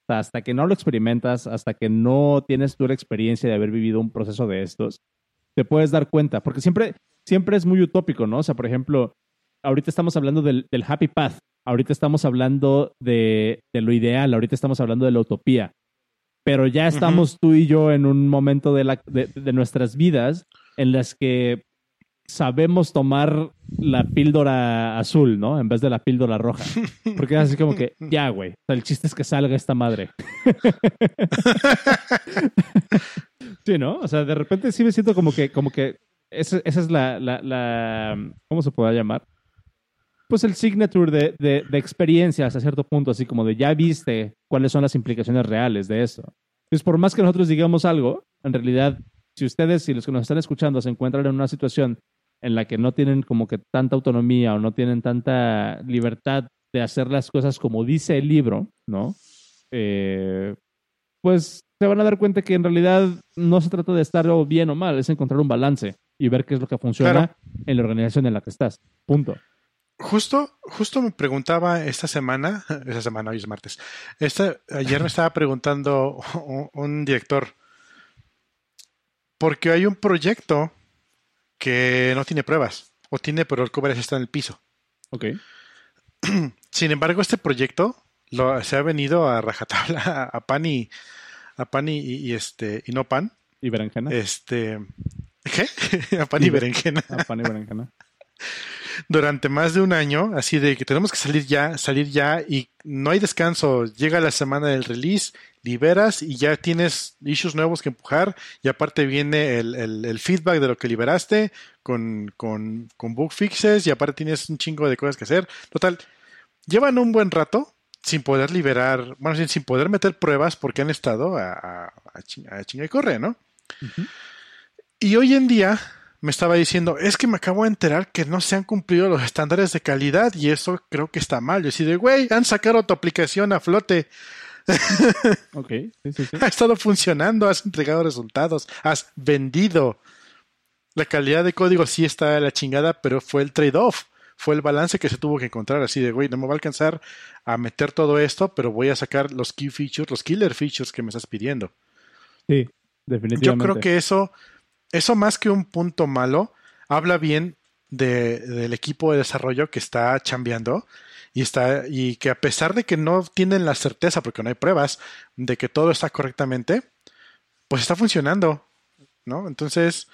hasta que no lo experimentas, hasta que no tienes tú la experiencia de haber vivido un proceso de estos, te puedes dar cuenta, porque siempre, siempre es muy utópico, ¿no? O sea, por ejemplo, ahorita estamos hablando del, happy path, ahorita estamos hablando de, lo ideal, ahorita estamos hablando de la utopía, pero ya estamos tú y yo en un momento de, la, de, nuestras vidas en las que sabemos tomar la píldora azul, ¿no? En vez de la píldora roja. Porque es así como que, ya, güey. O sea, el chiste es que salga esta madre. Sí, ¿no? O sea, de repente sí me siento como que, como que esa, es la, la, ¿cómo se puede llamar? Pues el signature de, de, de experiencias a cierto punto, así como de ya viste cuáles son las implicaciones reales de eso. Pues por más que nosotros digamos algo, en realidad, si ustedes y los que nos están escuchando se encuentran en una situación en la que no tienen como que tanta autonomía o no tienen tanta libertad de hacer las cosas como dice el libro, ¿no? Eh, pues se van a dar cuenta que en realidad no se trata de estar bien o mal, es encontrar un balance y ver qué es lo que funciona en la organización en la que estás. Punto. Justo, justo me preguntaba esta semana, esta semana hoy es martes, esta, ayer me estaba preguntando un, director, porque hay un proyecto que no tiene pruebas, o tiene, pero el Kubernetes está en el piso. Ok. Sin embargo, este proyecto lo, se ha venido a rajatabla a pan y a pan y, este, y no pan. ¿Y berenjena? Este, ¿qué? a pan y, berenjena. A pan y berenjena. Durante más de un año, así de que tenemos que salir ya, salir ya y no hay descanso. Llega la semana del release, liberas y ya tienes issues nuevos que empujar y aparte viene el, el, feedback de lo que liberaste con, con, con bug fixes y aparte tienes un chingo de cosas que hacer. Total, llevan un buen rato sin poder liberar, bueno, sin, poder meter pruebas porque han estado a, a, a, chinga, y corre, ¿no? Y hoy en día me estaba diciendo, es que me acabo de enterar que no se han cumplido los estándares de calidad y eso creo que está mal. Yo decía, güey, han sacado tu aplicación a flote. ok, sí, sí, sí. Ha estado funcionando, has entregado resultados, has vendido. La calidad de código sí está a la chingada, pero fue el trade-off fue el balance que se tuvo que encontrar así de, güey, no me va a alcanzar a meter todo esto, pero voy a sacar los key features, los killer features que me estás pidiendo. Sí, definitivamente. Yo creo que eso, eso más que un punto malo, habla bien de, del equipo de desarrollo que está chambeando y está y que a pesar de que no tienen la certeza porque no hay pruebas de que todo está correctamente pues está funcionando no entonces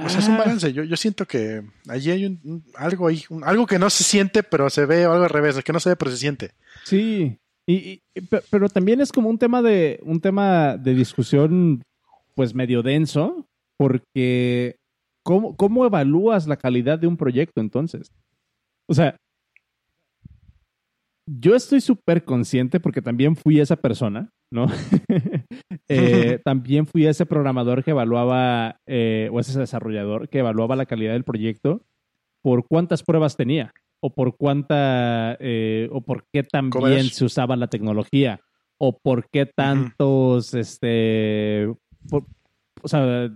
pues es un ah. balance. Yo, yo siento que allí hay un, algo ahí, algo que no se siente, pero se ve, o algo al revés, que no se ve, pero se siente. Sí, y, pero también es como un tema de un tema de discusión, pues medio denso, porque ¿cómo, cómo evalúas la calidad de un proyecto entonces? O sea, yo estoy súper consciente porque también fui esa persona ¿no? Eh, también fui ese programador que evaluaba, eh, o ese desarrollador que evaluaba la calidad del proyecto por cuántas pruebas tenía, o por cuánta, eh, o por qué tan bien se usaba la tecnología, o por qué tantos, este, o sea,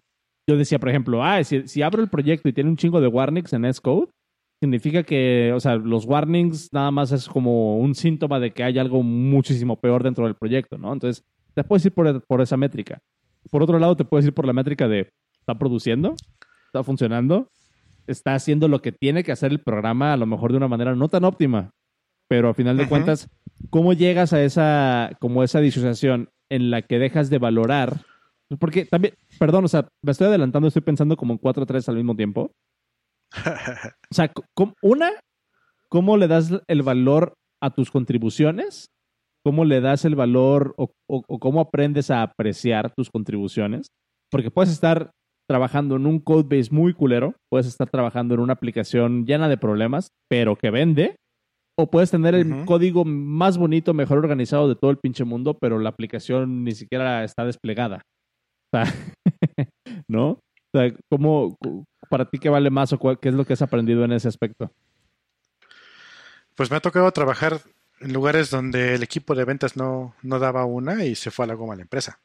yo decía, por ejemplo, ah, si, si abro el proyecto y tiene un chingo de warnings en S-Code, significa que, o sea, los warnings nada más es como un síntoma de que hay algo muchísimo peor dentro del proyecto, ¿no? Entonces, te puedes ir por, por esa métrica. Por otro lado, te puedes ir por la métrica de, ¿está produciendo? ¿Está funcionando? ¿Está haciendo lo que tiene que hacer el programa a lo mejor de una manera no tan óptima? Pero a final de cuentas, ¿cómo llegas a esa, como esa disociación en la que dejas de valorar? Porque también, perdón, o sea, me estoy adelantando, estoy pensando como en cuatro o tres al mismo tiempo. o sea, una, ¿cómo le das el valor a tus contribuciones? ¿Cómo le das el valor o, cómo aprendes a apreciar tus contribuciones? Porque puedes estar trabajando en un code base muy culero, puedes estar trabajando en una aplicación llena de problemas, pero que vende, o puedes tener el código más bonito, mejor organizado de todo el pinche mundo, pero la aplicación ni siquiera está desplegada. O sea, ¿no? O sea, ¿cómo, para ti qué vale más o qué es lo que has aprendido en ese aspecto? Pues me ha tocado trabajar en lugares donde el equipo de ventas no, no daba una y se fue a la goma la empresa.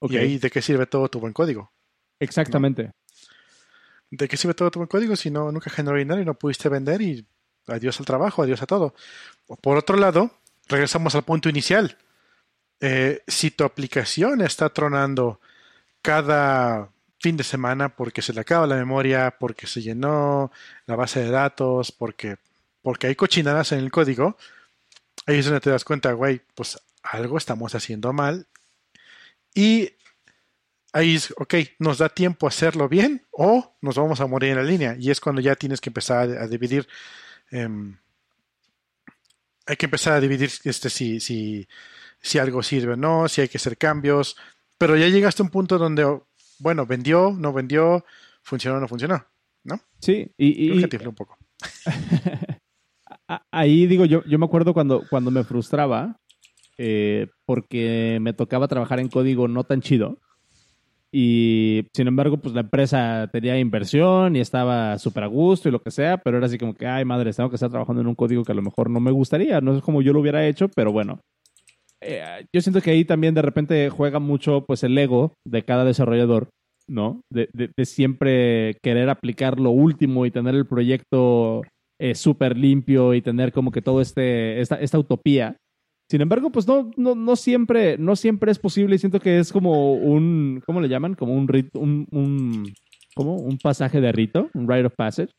¿Y ahí de qué sirve todo tu buen código? Exactamente. ¿De qué sirve todo tu buen código si no nunca generó dinero y no pudiste vender y adiós al trabajo, adiós a todo? Por otro lado, regresamos al punto inicial. Eh, si tu aplicación está tronando cada fin de semana porque se le acaba la memoria, porque se llenó la base de datos, porque, porque hay cochinadas en el código, ahí es donde te das cuenta, güey, pues algo estamos haciendo mal. Y ahí es, ok, nos da tiempo a hacerlo bien o nos vamos a morir en la línea. Y es cuando ya tienes que empezar a, dividir. Em, hay que empezar a dividir este, si, si, si algo sirve o no, si hay que hacer cambios. Pero ya llegaste a un punto donde bueno, vendió, no vendió, funcionó, no funcionó, ¿no? Sí, y... un poco. Ahí digo, yo, yo me acuerdo cuando, cuando me frustraba, eh, porque me tocaba trabajar en código no tan chido. Y sin embargo, pues la empresa tenía inversión y estaba súper a gusto y lo que sea, pero era así como que, ay madre, tengo que estar trabajando en un código que a lo mejor no me gustaría, no es como yo lo hubiera hecho, pero bueno, eh, yo siento que ahí también de repente juega mucho pues el ego de cada desarrollador, ¿no? De, siempre querer aplicar lo último y tener el proyecto eh, súper limpio y tener como que todo este, esta, esta utopía. Sin embargo, pues no, no, no, siempre, no siempre es posible y siento que es como un, ¿cómo le llaman? Como un, un, un, ¿cómo? un pasaje de rito, un rite of passage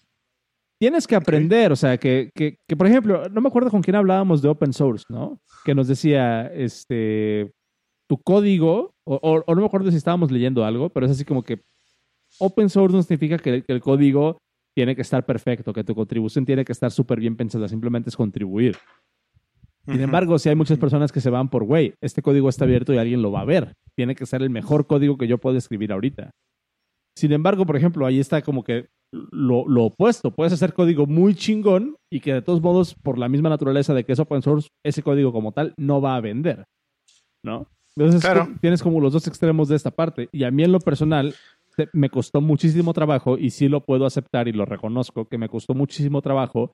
tienes que aprender, o sea, que, que, que, por ejemplo, no me acuerdo con quién hablábamos de open source, ¿no? Que nos decía, este, tu código, o, no me acuerdo si estábamos leyendo algo, pero es así como que open source no significa que, el código tiene que estar perfecto, que tu contribución tiene que estar súper bien pensada, simplemente es contribuir. Sin embargo, si hay muchas personas que se van por, güey, este código está abierto y alguien lo va a ver. Tiene que ser el mejor código que yo puedo escribir ahorita. Sin embargo, por ejemplo, ahí está como que lo, lo, opuesto. Puedes hacer código muy chingón y que de todos modos, por la misma naturaleza de que es open source, ese código como tal no va a vender. ¿No? Entonces tienes como los dos extremos de esta parte. Y a mí en lo personal me costó muchísimo trabajo y sí lo puedo aceptar y lo reconozco, que me costó muchísimo trabajo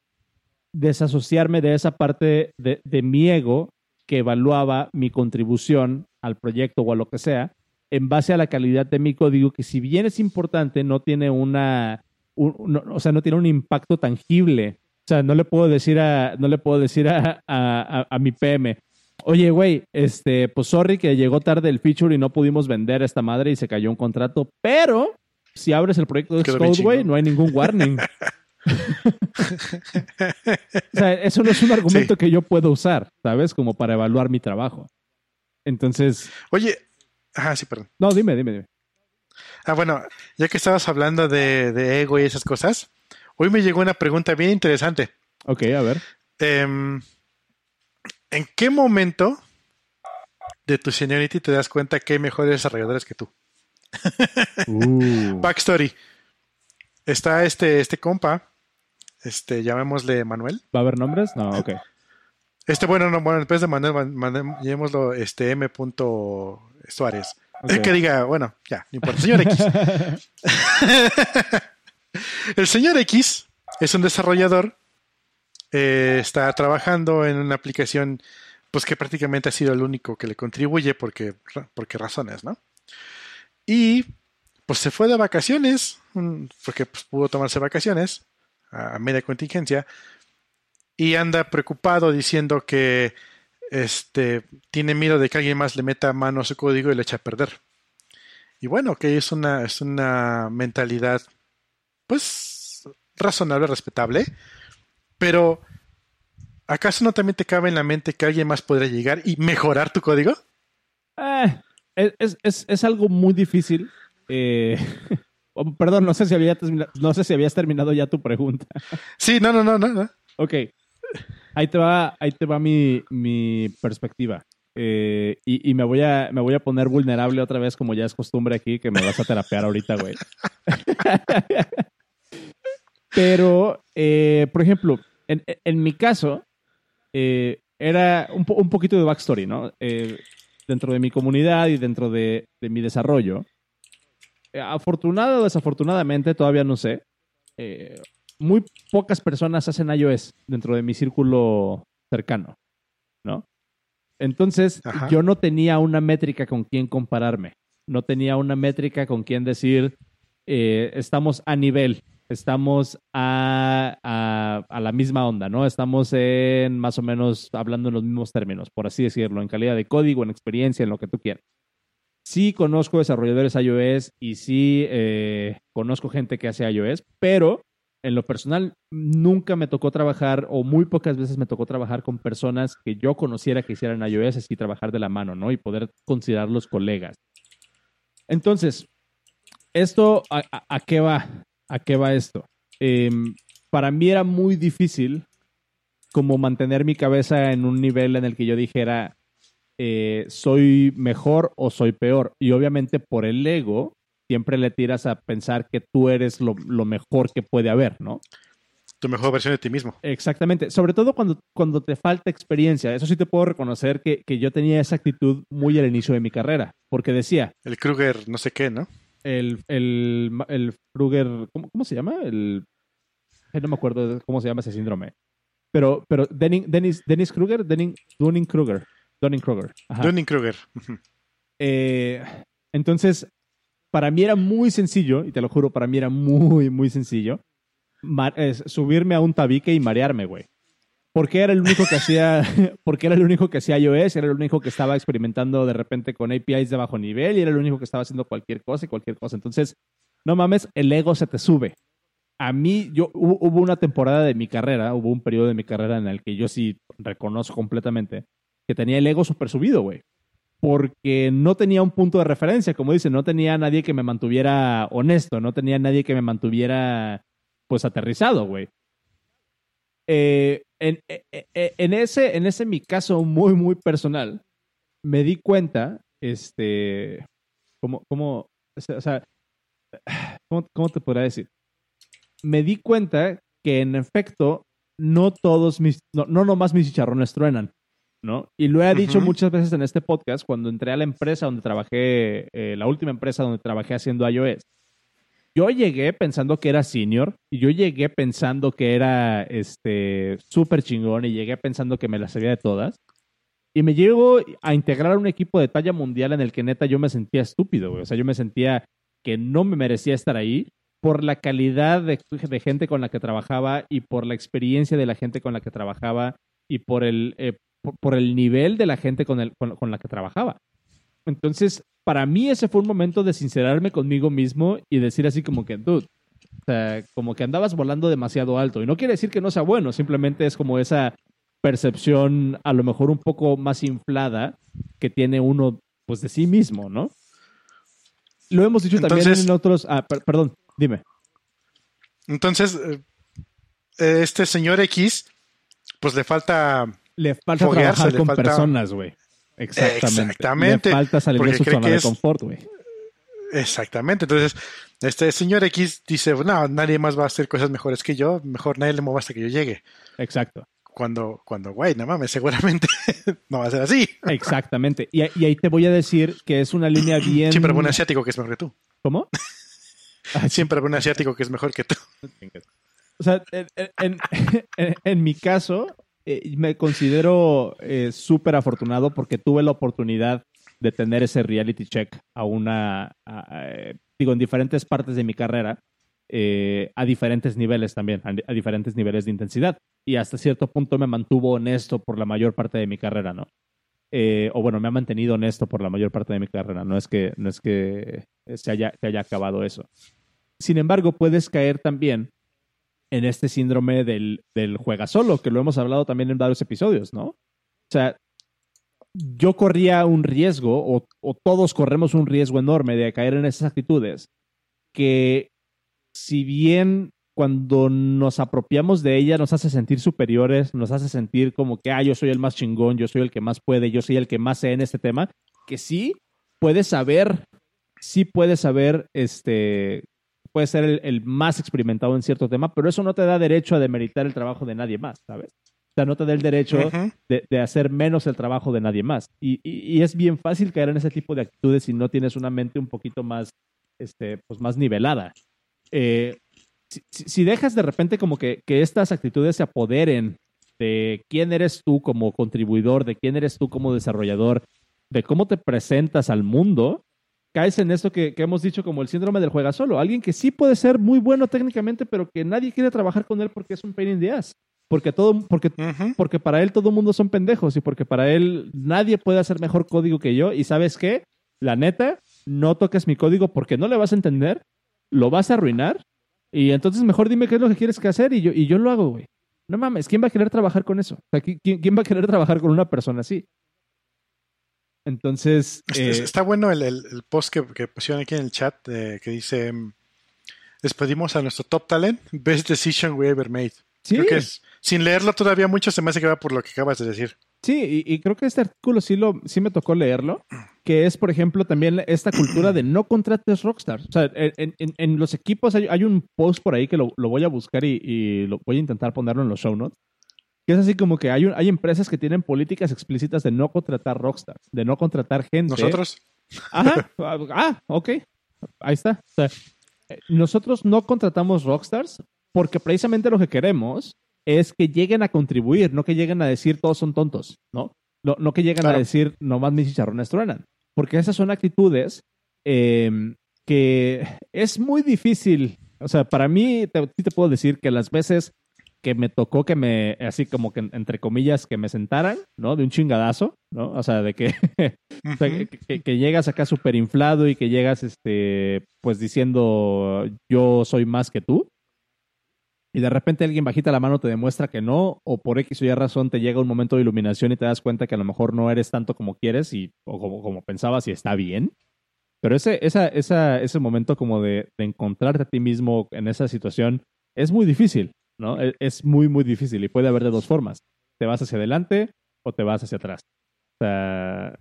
desasociarme de esa parte de, de mi ego que evaluaba mi contribución al proyecto o a lo que sea en base a la calidad de mi código, que si bien es importante, no tiene una, o sea, no tiene un impacto tangible. O sea, no le puedo decir a, no le puedo decir a, a, mi PM, oye, güey, este, pues sorry que llegó tarde el feature y no pudimos vender esta madre y se cayó un contrato, pero si abres el proyecto de Xcode, güey, no hay ningún warning. o sea, eso no es un argumento que yo puedo usar, ¿sabes? Como para evaluar mi trabajo. Entonces. Oye, ajá, sí, perdón. No, dime, dime, dime. Ah, bueno, ya que estabas hablando de, ego y esas cosas, hoy me llegó una pregunta bien interesante. Ok, a ver. Em, ¿En qué momento de tu seniority te das cuenta que hay mejores desarrolladores que tú? Uh. Backstory. Está este, este compa, este, llamémosle Manuel. ¿Va a haber nombres? No, ok. Este, bueno, no, bueno, después de Manuel, llamémoslo este M. Suárez. Que diga, bueno, ya, no importa. Señor X. el señor X es un desarrollador. Eh, está trabajando en una aplicación, pues que prácticamente ha sido el único que le contribuye porque, porque razones, ¿no? Y pues se fue de vacaciones, porque pues, pudo tomarse vacaciones a media contingencia, y anda preocupado diciendo que este, tiene miedo de que alguien más le meta mano a su código y le eche a perder. Y bueno, que es una, es una mentalidad, pues, razonable, respetable, pero ¿acaso no también te cabe en la mente que alguien más podría llegar y mejorar tu código? Eh, es, es, es, algo muy difícil. Eh, oh, perdón, no sé, si había, no sé si habías terminado ya tu pregunta. Sí, no, no, no, no. no. Ok. Ahí te va, ahí te va mi, mi perspectiva. Eh, y, me, voy a, me voy a poner vulnerable otra vez, como ya es costumbre aquí, que me vas a terapear ahorita, güey. Pero, eh, por ejemplo, en, en, mi caso, eh, era un, un, poquito de backstory, ¿no? dentro de mi comunidad y dentro de, de mi desarrollo. afortunado o desafortunadamente, todavía no sé muy pocas personas hacen iOS dentro de mi círculo cercano, ¿no? Entonces, yo no tenía una métrica con quien compararme. No tenía una métrica con quien decir, eh, estamos a nivel, estamos a, a, la misma onda, ¿no? Estamos en más o menos hablando en los mismos términos, por así decirlo, en calidad de código, en experiencia, en lo que tú quieras. Sí conozco desarrolladores iOS y sí eh, conozco gente que hace iOS, pero en lo personal, nunca me tocó trabajar, o muy pocas veces me tocó trabajar con personas que yo conociera que hicieran iOS, así trabajar de la mano, ¿no? Y poder considerarlos colegas. Entonces, ¿esto a, qué va? ¿A qué va esto? Em, para mí era muy difícil como mantener mi cabeza en un nivel en el que yo dijera, eh, soy mejor o soy peor. Y obviamente por el ego, siempre le tiras a pensar que tú eres lo, mejor que puede haber, ¿no? Tu mejor versión de ti mismo. Exactamente. Sobre todo cuando, cuando te falta experiencia. Eso sí te puedo reconocer que, yo tenía esa actitud muy al inicio de mi carrera. Porque decía. El Kruger, no sé qué, ¿no? El, el, el Kruger. ¿cómo, se llama? El. No me acuerdo cómo se llama ese síndrome. Pero, pero Dennis, Dennis Kruger, Denning, Dunning Kruger. Dunning Kruger. Dunning Kruger. Eh, entonces, para mí era muy sencillo, y te lo juro, para mí era muy, muy sencillo, subirme a un tabique y marearme, güey. Porque era el único que hacía, porque era el único que hacía iOS, era el único que estaba experimentando de repente con APIs de bajo nivel y era el único que estaba haciendo cualquier cosa y cualquier cosa. Entonces, no mames, el ego se te sube. A mí, yo hubo una temporada de mi carrera, hubo un periodo de mi carrera en el que yo sí reconozco completamente que tenía el ego súper subido, güey. Porque no tenía un punto de referencia, como dice, no tenía nadie que me mantuviera honesto, no tenía nadie que me mantuviera pues aterrizado, güey. Eh, en, eh, eh, en, ese, en ese mi caso muy, muy personal, me di cuenta, este, como, como, o sea, ¿cómo, te podría decir? Me di cuenta que en efecto no todos mis, no, no nomás mis chicharrones truenan, ¿no? Y lo he dicho muchas veces en este podcast cuando entré a la empresa donde trabajé, la última empresa donde trabajé haciendo iOS yo llegué pensando que era senior y yo llegué pensando que era este súper chingón y llegué pensando que me la sabía de todas. Y me llego a integrar a un equipo de talla mundial en el que neta yo me sentía estúpido, güey. O sea, yo me sentía que no me merecía estar ahí por la calidad de, gente con la que trabajaba y por la experiencia de la gente con la que trabajaba y por el, eh, por, el nivel de la gente con, el, con la que trabajaba. Entonces, para mí ese fue un momento de sincerarme conmigo mismo y decir así como que, dude, o sea, como que andabas volando demasiado alto. Y no quiere decir que no sea bueno, simplemente es como esa percepción a lo mejor un poco más inflada que tiene uno pues de sí mismo, ¿no? Lo hemos dicho también en otros... Ah, perdón, dime. Entonces, eh, este señor X, pues le falta... Le falta trabajar con personas, güey. Exactamente. Exactamente. falta salir de su zona de confort, güey. Exactamente. Entonces, este señor X dice, no, nadie más va a hacer cosas mejores que yo, mejor nadie le mueva hasta que yo llegue. Exacto. Cuando, cuando, güey, no mames, seguramente no va a ser así. Exactamente. Y, ahí te voy a decir que es una línea bien... Siempre habrá un asiático que es mejor que tú. ¿Cómo? Siempre habrá un asiático que es mejor que tú. O sea, en mi caso, eh, me considero eh, súper afortunado porque tuve la oportunidad de tener ese reality check a una, eh, digo, en diferentes partes de mi carrera, a diferentes niveles también, a, diferentes niveles de intensidad. Y hasta cierto punto me mantuvo honesto por la mayor parte de mi carrera, ¿no? o bueno, me ha mantenido honesto por la mayor parte de mi carrera, no es que, no es que se haya, se haya acabado eso. Sin embargo, puedes caer también en este síndrome del, del juega solo, que lo hemos hablado también en varios episodios, ¿no? O sea, yo corría un riesgo, o, o, todos corremos un riesgo enorme de caer en esas actitudes, que si bien cuando nos apropiamos de ella nos hace sentir superiores, nos hace sentir como que, ah, yo soy el más chingón, yo soy el que más puede, yo soy el que más sé en este tema, que sí puedes saber, sí puedes saber, este, puede ser el, más experimentado en cierto tema, pero eso no te da derecho a demeritar el trabajo de nadie más, ¿sabes? O sea, no te da el derecho de, hacer menos el trabajo de nadie más. Y, es bien fácil caer en ese tipo de actitudes si no tienes una mente un poquito más, este, pues más nivelada. Eh, si, dejas de repente como que, que estas actitudes se apoderen de quién eres tú como contribuidor, de quién eres tú como desarrollador, de cómo te presentas al mundo, caes en esto que, hemos dicho como el síndrome del juega solo. Alguien que sí puede ser muy bueno técnicamente, pero que nadie quiere trabajar con él porque es un pain in the ass. Porque, todo, porque, porque para él todo el mundo son pendejos y porque para él nadie puede hacer mejor código que yo. Y sabes qué? La neta, no toques mi código porque no le vas a entender, lo vas a arruinar. Y entonces mejor dime qué es lo que quieres que hacer y yo, y yo lo hago, güey. No mames, ¿quién va a querer trabajar con eso? ¿quién, ¿Quién va a querer trabajar con una persona así? Entonces. Eh, está bueno el, post que, que, pusieron aquí en el chat que dice: mm, Despedimos a nuestro top talent, best decision we ever made. Sí. Creo que es, sin leerlo todavía mucho, se me hace que va por lo que acabas de decir. Sí, y, creo que este artículo sí, lo, sí me tocó leerlo, que es, por ejemplo, también esta cultura de no contrates rockstars. O sea, en, en, los equipos hay, un post por ahí que lo, lo voy a buscar y, y, lo voy a intentar ponerlo en los show notes, que es así como que hay, hay empresas que tienen políticas explícitas de no contratar rockstars, de no contratar gente. ¿Nosotros? Ajá. Ah, ok. Ahí está. Eh, nosotros no contratamos rockstars porque precisamente lo que queremos es que lleguen a contribuir, no que lleguen a decir todos son tontos, ¿no? No, no que lleguen a decir nomás mis chicharrones truenan. Porque esas son actitudes em, que es muy difícil. O sea, para mí, te, te puedo decir que las veces que me tocó que me, así como que entre comillas, que me sentaran, ¿no? De un chingadazo, ¿no? O sea, de que, que, llegas acá súper inflado y que llegas, este, pues diciendo, yo soy más que tú. y de repente alguien bajita la mano te demuestra que no, o por X o Y razón te llega un momento de iluminación y te das cuenta que a lo mejor no eres tanto como quieres y, o como, como pensabas y está bien. Pero ese, esa, esa, ese momento como de, de, encontrarte a ti mismo en esa situación es muy difícil, ¿no? Es, es, muy, muy difícil y puede haber de dos formas. Te vas hacia adelante o te vas hacia atrás. O sea,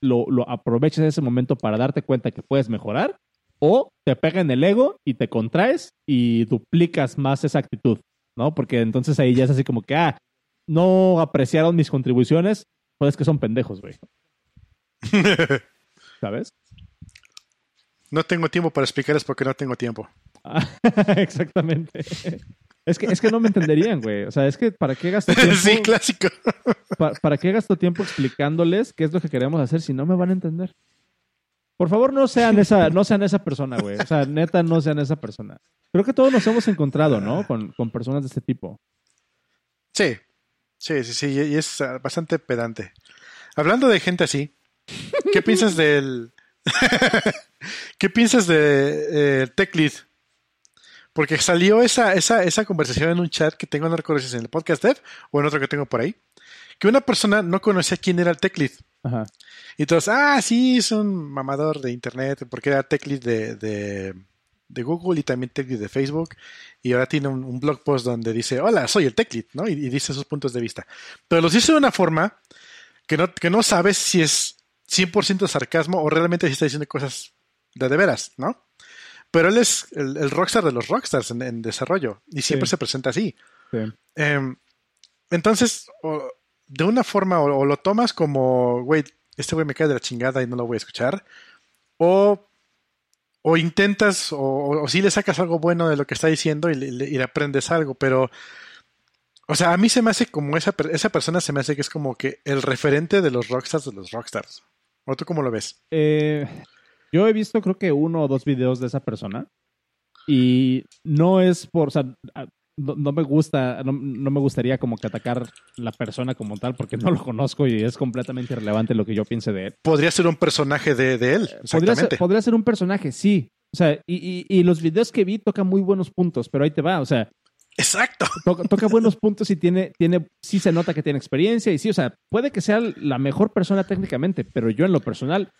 lo, lo aproveches ese momento para darte cuenta que puedes mejorar o te pega en el ego y te contraes y duplicas más esa actitud, ¿no? Porque entonces ahí ya es así como que, ah, no apreciaron mis contribuciones, pues es que son pendejos, güey. ¿Sabes? No tengo tiempo para explicarles porque no tengo tiempo. Exactamente. Es que, es que no me entenderían, güey. O sea, es que ¿para qué gasto tiempo? Sí, clásico. ¿para, ¿Para qué gasto tiempo explicándoles qué es lo que queremos hacer si no me van a entender? Por favor, no sean esa, no sean esa persona, güey. O sea, neta, no sean esa persona. Creo que todos nos hemos encontrado, ¿no? Con, con personas de este tipo. Sí, sí, sí, sí. Y es bastante pedante. Hablando de gente así, ¿qué piensas del. ¿Qué piensas de eh, TechLead? Porque salió esa, esa, esa conversación en un chat que tengo, no recuerdo si es en el podcast Dev o en otro que tengo por ahí, que una persona no conocía quién era el TechLead. Ajá. Y todos, ah, sí, es un mamador de internet, porque era tech lead de, de, de Google y también tech lead de Facebook. Y ahora tiene un, un, blog post donde dice, hola, soy el tech lead, ¿no? Y, y, dice sus puntos de vista. Pero los dice de una forma que no, que no sabes si es 100% sarcasmo o realmente si está diciendo cosas de de veras, ¿no? Pero él es el, el rockstar de los rockstars en, en desarrollo y siempre Sí. se presenta así. Sí. Eh, entonces, o, de una forma, o, o, lo tomas como, güey, este güey me cae de la chingada y no lo voy a escuchar, o, o intentas, o, o, si le sacas algo bueno de lo que está diciendo y le, y le, aprendes algo, pero, o sea, a mí se me hace como esa, esa persona se me hace que es como que el referente de los rockstars de los rockstars. ¿O tú cómo lo ves? Eh, yo he visto creo que uno o dos videos de esa persona y no es por, o sea, no, no, me gusta, no, no, me gustaría como que atacar la persona como tal porque no lo conozco y es completamente irrelevante lo que yo piense de él. Podría ser un personaje de, de él. Podría ser, podría ser, un personaje, sí. O sea, y, y, y, los videos que vi tocan muy buenos puntos, pero ahí te va, o sea. Exacto. Toca, toca buenos puntos y tiene, tiene, sí se nota que tiene experiencia y sí, o sea, puede que sea la mejor persona técnicamente, pero yo en lo personal,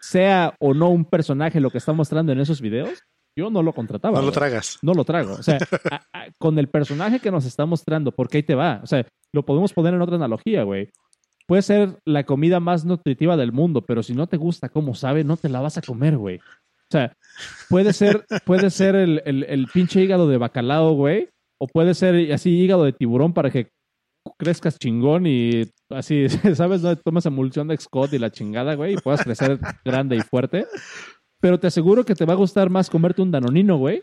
sea o no un personaje lo que está mostrando en esos videos, yo no lo contrataba. No lo tragas. No lo trago. O sea, a, a, con el personaje que nos está mostrando, porque ahí te va. O sea, lo podemos poner en otra analogía, güey. Puede ser la comida más nutritiva del mundo, pero si no te gusta cómo sabe, no te la vas a comer, güey. O sea, puede ser, puede ser el, el, el, pinche hígado de bacalao, güey. O puede ser así hígado de tiburón para que crezcas chingón y así, ¿sabes? No tomas emulsión de Scott y la chingada, güey, y puedas crecer grande y fuerte. Pero te aseguro que te va a gustar más comerte un danonino, güey.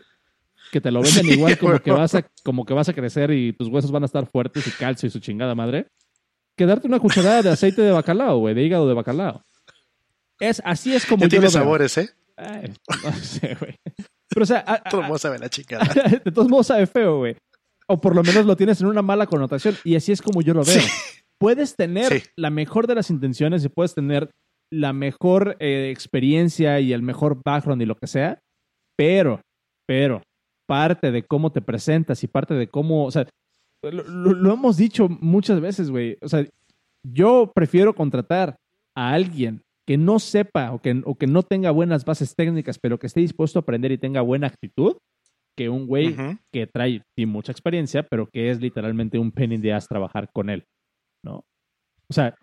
Que te lo venden sí, igual como que, vas a, como que vas a crecer y tus huesos van a estar fuertes y calcio y su chingada madre. Que darte una cucharada de aceite de bacalao, güey, de hígado de bacalao. Es, así es como ya yo tiene lo veo. sabores, ¿eh? Ay, no sé, güey. Pero, o sea, a, de todos modos sabe la chingada. de todos modos sabe feo, güey. O por lo menos lo tienes en una mala connotación. Y así es como yo lo veo. Sí. Puedes tener sí. la mejor de las intenciones y puedes tener la mejor eh, experiencia y el mejor background y lo que sea, pero, pero, parte de cómo te presentas y parte de cómo, o sea, lo, lo, lo hemos dicho muchas veces, güey. O sea, yo prefiero contratar a alguien que no sepa o que, o que no tenga buenas bases técnicas, pero que esté dispuesto a aprender y tenga buena actitud, que un güey uh -huh. que trae sí, mucha experiencia, pero que es literalmente un penny de as trabajar con él, ¿no? O sea,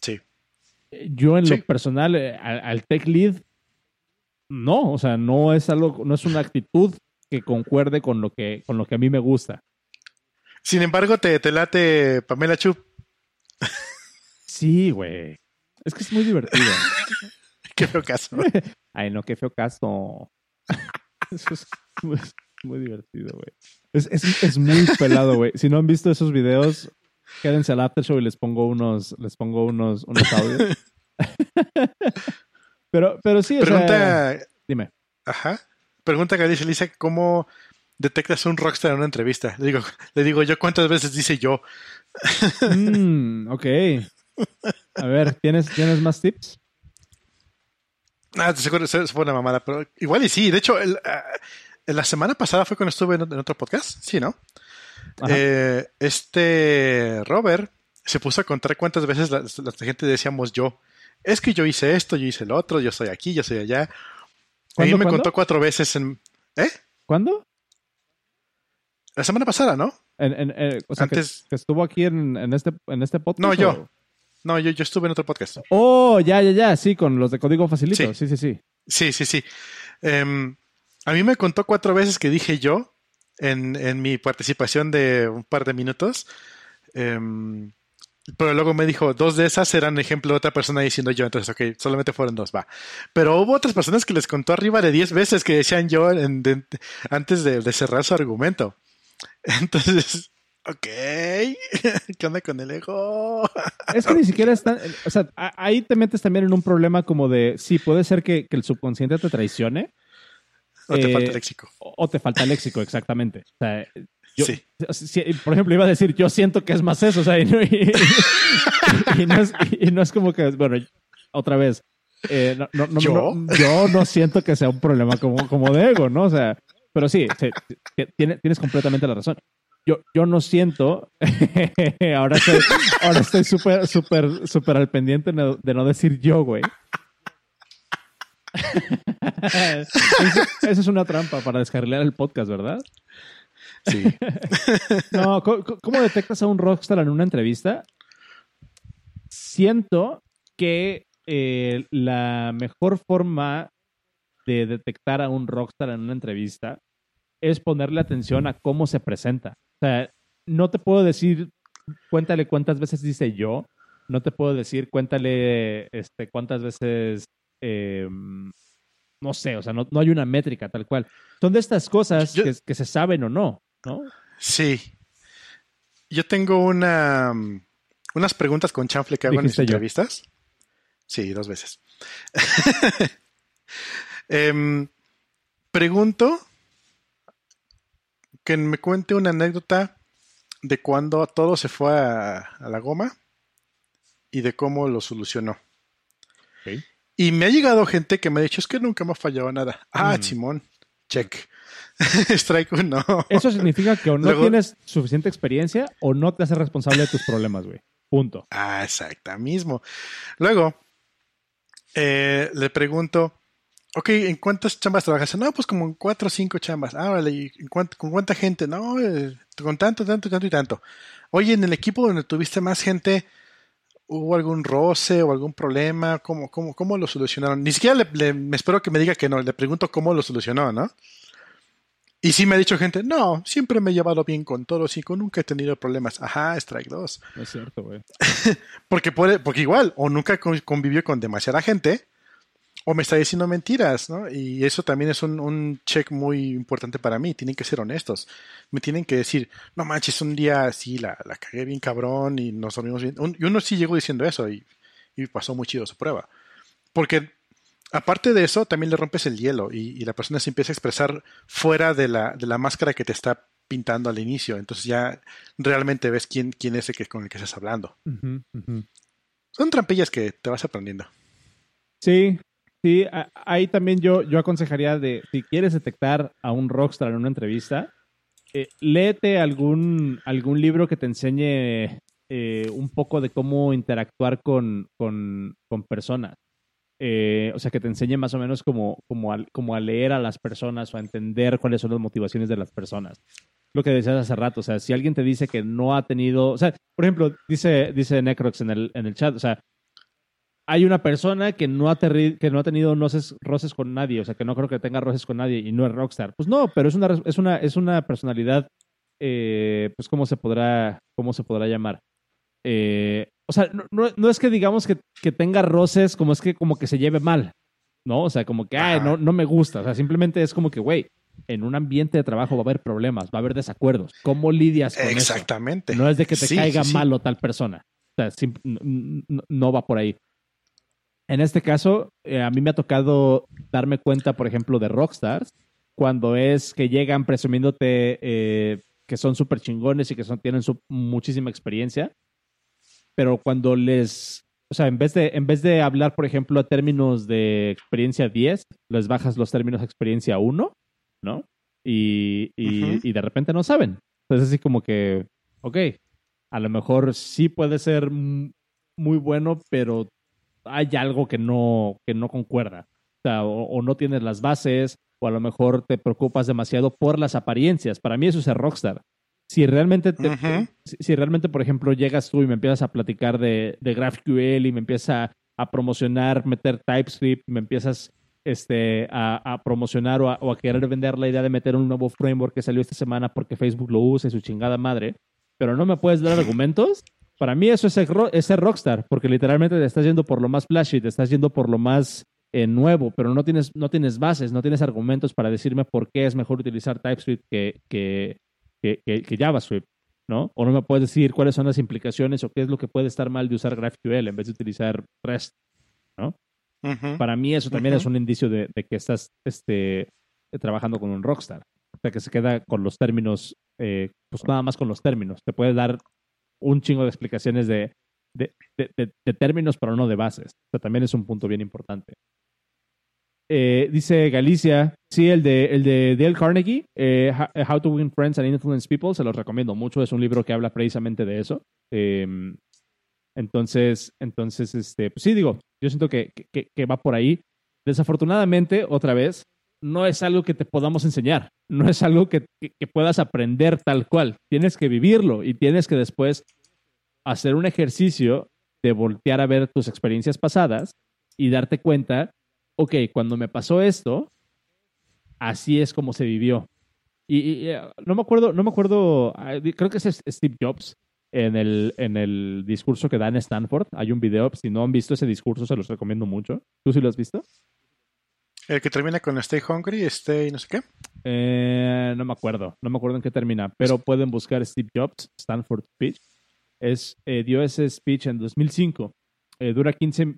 sí. yo en sí. lo personal, eh, al, al, tech lead, no, o sea, no es algo, no es una actitud que concuerde con lo que, con lo que a mí me gusta. Sin embargo, te, te late Pamela Chup. Sí, güey. Es que es muy divertido. qué feo caso. Ay, no, qué feo caso. Eso es muy, muy divertido, güey. Es, es, es, muy pelado, güey. Si no han visto esos videos, quédense al after show y les pongo unos, les pongo unos, unos audios. pero, pero sí, o Pregunta. Sea, dime. Ajá. Pregunta que dice Lisa, ¿cómo detectas un rockstar en una entrevista? Le digo, le digo yo cuántas veces dice yo. mm, ok. A ver, ¿tienes, ¿tienes más tips? Ah, seguro se fue una mamada, pero igual y sí. De hecho, el, uh, la semana pasada fue cuando estuve en, otro podcast, sí, ¿no? Eh, este Robert se puso a contar cuántas veces la, gente decíamos yo. Es que yo hice esto, yo hice lo otro, yo soy aquí, yo soy allá. A mí me contó cuatro veces en... ¿Eh? ¿Cuándo? La semana pasada, ¿no? Eh, o sea, Antes... que, estuvo aquí en, este, en este podcast. No, yo. No, yo, yo estuve en otro podcast. Oh, ya, ya, ya, sí, con los de código facilito. Sí, sí, sí. Sí, sí, sí. Em, a mí me contó cuatro veces que dije yo en, en mi participación de un par de minutos. Em, pero luego me dijo, dos de esas eran ejemplo de otra persona diciendo yo, entonces, ok, solamente fueron dos, va. Pero hubo otras personas que les contó arriba de diez veces que decían yo antes de, cerrar su argumento. Entonces, ok, ¿qué onda con el ego? Es que ni siquiera están, o sea, ahí te metes también en un problema como de, sí, puede ser que, el subconsciente te traicione. O te falta eh, léxico. O te falta léxico, exactamente. O sea, sí. por ejemplo, iba a decir, yo siento que es más eso, o sea, y no, es, como que, bueno, otra vez, eh, ¿Yo? yo no siento que sea un problema como, como de ego, ¿no? O sea, pero sí, tienes, completamente la razón. Yo, yo no siento, ahora estoy, ahora estoy súper, súper, súper al pendiente de no decir yo, güey. Esa es una trampa para descarrilar el podcast, ¿verdad? Sí. no, ¿cómo, detectas a un rockstar en una entrevista? Siento que eh, la mejor forma de detectar a un rockstar en una entrevista es ponerle atención a cómo se presenta. O sea, no te puedo decir, cuéntale cuántas veces dice yo, no te puedo decir, cuéntale este, cuántas veces, em, no sé, o sea, no, hay una métrica tal cual. Son de estas cosas que, se saben o no. ¿no? Sí. Yo tengo una, unas preguntas con chanfle que hago en mis entrevistas. Sí, dos veces. Em, pregunto que me cuente una anécdota de cuando todo se fue a, la goma y de cómo lo solucionó. Y me ha llegado gente que me ha dicho, es que nunca me ha fallado nada. Ah, mm. Simón, check. Strike uno. Eso significa que o no tienes suficiente experiencia o no te haces responsable de tus problemas, güey. Punto. Ah, exacto, mismo. Luego, eh, le pregunto, ok, ¿en cuántas chambas trabajas? No, pues como en cuatro o cinco chambas. Ah, vale, ¿y con cuánta gente? No, eh, con tanto, tanto, tanto y tanto. Oye, en el equipo donde tuviste más gente, ¿hubo algún roce o algún problema? ¿Cómo, cómo, cómo lo solucionaron? Ni siquiera le, me espero que me diga que no, le pregunto cómo lo solucionó, ¿no? Y sí me ha dicho gente, no, siempre me he llevado bien con todos y con nunca he tenido problemas. Ajá, Strike 2. es cierto, güey. porque puede, porque igual, o nunca convivió con demasiada gente, o me está diciendo mentiras, ¿no? Y eso también es un, check muy importante para mí. Tienen que ser honestos. Me tienen que decir, no manches, un día sí la, la cagué bien cabrón y nos dormimos bien. y uno sí llegó diciendo eso y, y pasó muy chido su prueba. Porque aparte de eso, también le rompes el hielo y, la persona se empieza a expresar fuera de la, de la, máscara que te está pintando al inicio. Entonces ya realmente ves quién, quién es el que, con el que estás hablando. Son trampillas que te vas aprendiendo. Sí, sí. Ahí también yo, yo aconsejaría de, si quieres detectar a un rockstar en una entrevista, eh, léete algún, algún libro que te enseñe eh, un poco de cómo interactuar con, con, con personas. Eh, o sea, que te enseñe más o menos como, como, a, como a leer a las personas o a entender cuáles son las motivaciones de las personas. Lo que decías hace rato, o sea, si alguien te dice que no ha tenido, o sea, por ejemplo, dice, dice Necrox en el, en el chat, o sea, hay una persona que no ha, que no ha tenido roces, roces con nadie, o sea, que no creo que tenga roces con nadie y no es rockstar. Pues no, pero es una, es una, es una personalidad, eh, pues, ¿cómo se podrá, cómo se podrá llamar? Eh, o sea, no, es que digamos que, tenga roces como es que como que se lleve mal, ¿no? O sea, como que, ay, no, no me gusta. O sea, simplemente es como que, güey, en un ambiente de trabajo va a haber problemas, va a haber desacuerdos. ¿Cómo lidias con Exactamente. No es de que te caiga mal o tal persona. O sea, no, va por ahí. En este caso, eh, a mí me ha tocado darme cuenta, por ejemplo, de rockstars, cuando es que llegan presumiéndote eh, que son súper chingones y que son, tienen muchísima experiencia pero cuando les, o sea, en vez de, en vez de hablar, por ejemplo, a términos de experiencia 10, les bajas los términos de experiencia 1, ¿no? y, y, de repente no saben. Entonces así como que, ok, a lo mejor sí puede ser muy bueno, pero hay algo que no, que no concuerda. O, sea, o, no tienes las bases, o a lo mejor te preocupas demasiado por las apariencias. Para mí eso es ser rockstar. Si realmente, si, realmente, por ejemplo, llegas tú y me empiezas a platicar de, de GraphQL y me empiezas a, promocionar, meter TypeScript, me empiezas este, a, promocionar o a, querer vender la idea de meter un nuevo framework que salió esta semana porque Facebook lo usa y su chingada madre, pero no me puedes dar argumentos, para mí eso es ser, rockstar, porque literalmente te estás yendo por lo más flashy, te estás yendo por lo más eh, nuevo, pero no tienes, no tienes bases, no tienes argumentos para decirme por qué es mejor utilizar TypeScript que, que, que, que, JavaScript, ¿no? O no me puedes decir cuáles son las implicaciones o qué es lo que puede estar mal de usar GraphQL en vez de utilizar REST, ¿no? Para mí eso también es un indicio de, que estás este, trabajando con un rockstar. O sea, que se queda con los términos, eh, pues nada más con los términos. Te puede dar un chingo de explicaciones de, de, términos, pero no de bases. O sea, también es un punto bien importante. Eh, dice Galicia, sí, el de, el de Dale Carnegie, eh, eh, How to Win Friends and Influence People, se los recomiendo mucho, es un libro que habla precisamente de eso. Em, entonces, entonces, este, pues sí, digo, yo siento que, que, va por ahí. Desafortunadamente, otra vez, no es algo que te podamos enseñar, no es algo que, que, puedas aprender tal cual. Tienes que vivirlo y tienes que después hacer un ejercicio de voltear a ver tus experiencias pasadas y darte cuenta ok, cuando me pasó esto, así es como se vivió. Y, eh, no me acuerdo, no me acuerdo, ah, creo que es Steve Jobs en el, en el discurso que da en Stanford. Hay un video, si no han visto ese discurso, se los recomiendo mucho. ¿Tú sí lo has visto? El que termina con Stay Hungry, Stay no sé qué. Eh, no me acuerdo, no me acuerdo en qué termina, pero pueden buscar Steve Jobs, Stanford Speech. Es, eh, dio ese speech en 2005. dura 15,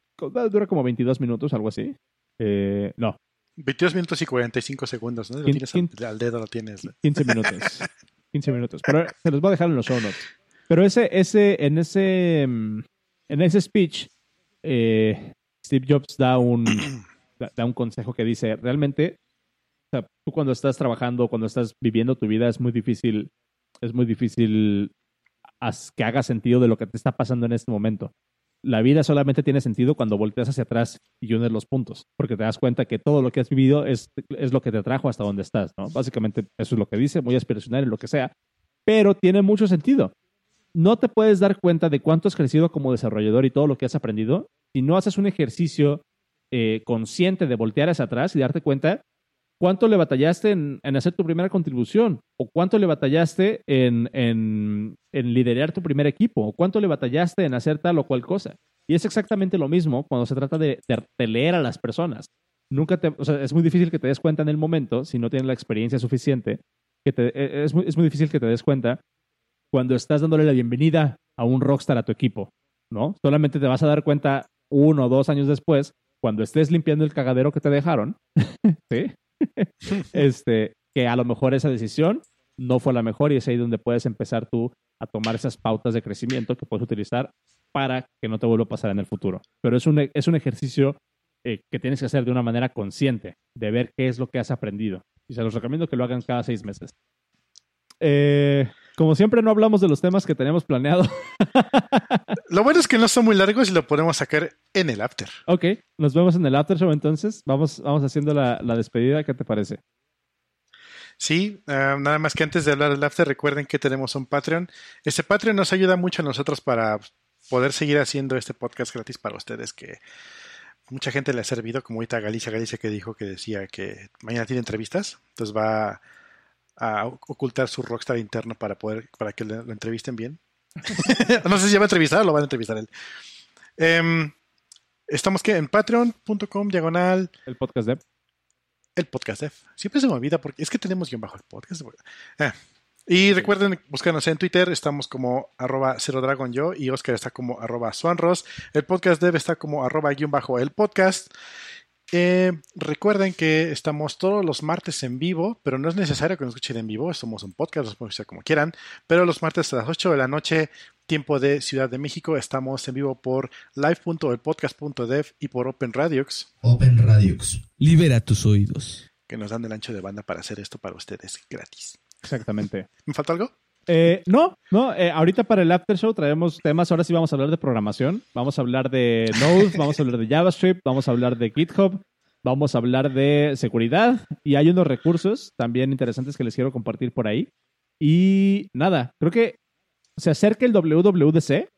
dura como 22 minutos, algo así. Eh, no. 22 minutos y 45 segundos, ¿no? Lo tienes al, dedo, lo tienes. 15 minutos. 15 minutos. Pero se los voy a dejar en los show notes. Pero ese, ese, en ese, mm, en ese speech, eh, Steve Jobs da un, da un consejo que dice, realmente, tú cuando estás trabajando, cuando estás viviendo tu vida, es muy difícil, es muy difícil que haga sentido de lo que te está pasando en este momento la vida solamente tiene sentido cuando volteas hacia atrás y unes los puntos, porque te das cuenta que todo lo que has vivido es, es lo que te trajo hasta donde estás. Básicamente eso es lo que dice, muy aspiracional en lo que sea, pero tiene mucho sentido. No te puedes dar cuenta de cuánto has crecido como desarrollador y todo lo que has aprendido si no haces un ejercicio eh, consciente de voltear hacia atrás y darte cuenta cuánto le batallaste en, hacer tu primera contribución, o cuánto le batallaste en, en, liderar tu primer equipo, o cuánto le batallaste en hacer tal o cual cosa. Y es exactamente lo mismo cuando se trata de, leer a las personas. Nunca te, es muy difícil que te des cuenta en el momento si no tienes la experiencia suficiente. Que te, e, es, muy, es muy difícil que te des cuenta cuando estás dándole la bienvenida a un rockstar a tu equipo, ¿no? Solamente te vas a dar cuenta uno o dos años después cuando estés limpiando el cagadero que te dejaron, ¿sí? este, que a lo mejor esa decisión no fue la mejor y es ahí donde puedes empezar tú a tomar esas pautas de crecimiento que puedes utilizar para que no te vuelva a pasar en el futuro. Pero es un, es un ejercicio eh, que tienes que hacer de una manera consciente, de ver qué es lo que has aprendido. Y se los recomiendo que lo hagan cada seis meses. Eh, como siempre, no hablamos de los temas que teníamos planeado. lo bueno es que no son muy largos y lo podemos sacar en el after. Ok, nos vemos en el after show entonces. Vamos, vamos haciendo la, despedida. ¿Qué te parece? Sí, ah, nada más que antes de hablar del after, recuerden que tenemos un Patreon. Este Patreon nos ayuda mucho a nosotros para poder seguir haciendo este podcast gratis para ustedes que mucha gente le ha servido, como ahorita Galicia Galicia que dijo que decía que mañana tiene entrevistas, entonces va a ocultar su rockstar interno para poder para que lo entrevisten bien. no sé si ya va a entrevistar o lo van a entrevistar él. Em, estamos que en patreon.com diagonal. El podcast dev. El podcast dev. Siempre se me olvida porque es que tenemos guion bajo el podcast. Ah, y recuerden buscarnos en Twitter, estamos como arroba cero dragon yo y Oscar está como arroba swanros. El podcast dev está como arroba guion bajo el podcast. Eh, recuerden que estamos todos los martes en vivo, pero no es necesario que nos escuchen en vivo, somos un podcast, los pueden escuchar como quieran, pero los martes a las 8 de la noche, tiempo de Ciudad de México, estamos en vivo por live.elpodcast.dev y por Open Radiox. Open Radiox. Libera tus oídos. que nos dan el ancho de banda para hacer esto para ustedes gratis. Exactamente. ¿Me falta algo? Eh, no, no, eh, ahorita para el after show traemos temas, ahora sí vamos a hablar de programación, vamos a hablar de Node, vamos a hablar de JavaScript, vamos a hablar de GitHub, vamos a hablar de seguridad y hay unos recursos también interesantes que les quiero compartir por ahí. Y nada, creo que se acerca el WWDC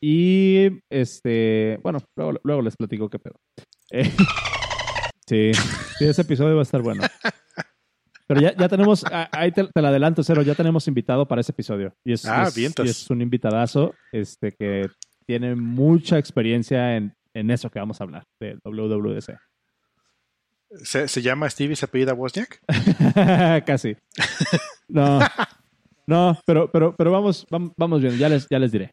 y este, bueno, luego, les platico qué pedo. Eh, sí, sí, ese episodio va a estar bueno. Pero ya, ya tenemos, ahí te, la adelanto, Cero, ya tenemos invitado para ese episodio. Y es, ah, es, un invitadazo este, que tiene mucha experiencia en, en eso que vamos a hablar, del WWDC. ¿Se, ¿Se, llama Steve y se apellida Wozniak? Casi. No, no, pero, pero, pero vamos, vamos bien, ya les, ya les diré.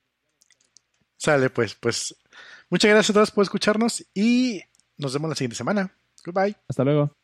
Sale, pues, pues. Muchas gracias a todos por escucharnos y nos vemos la siguiente semana. Goodbye. Hasta luego.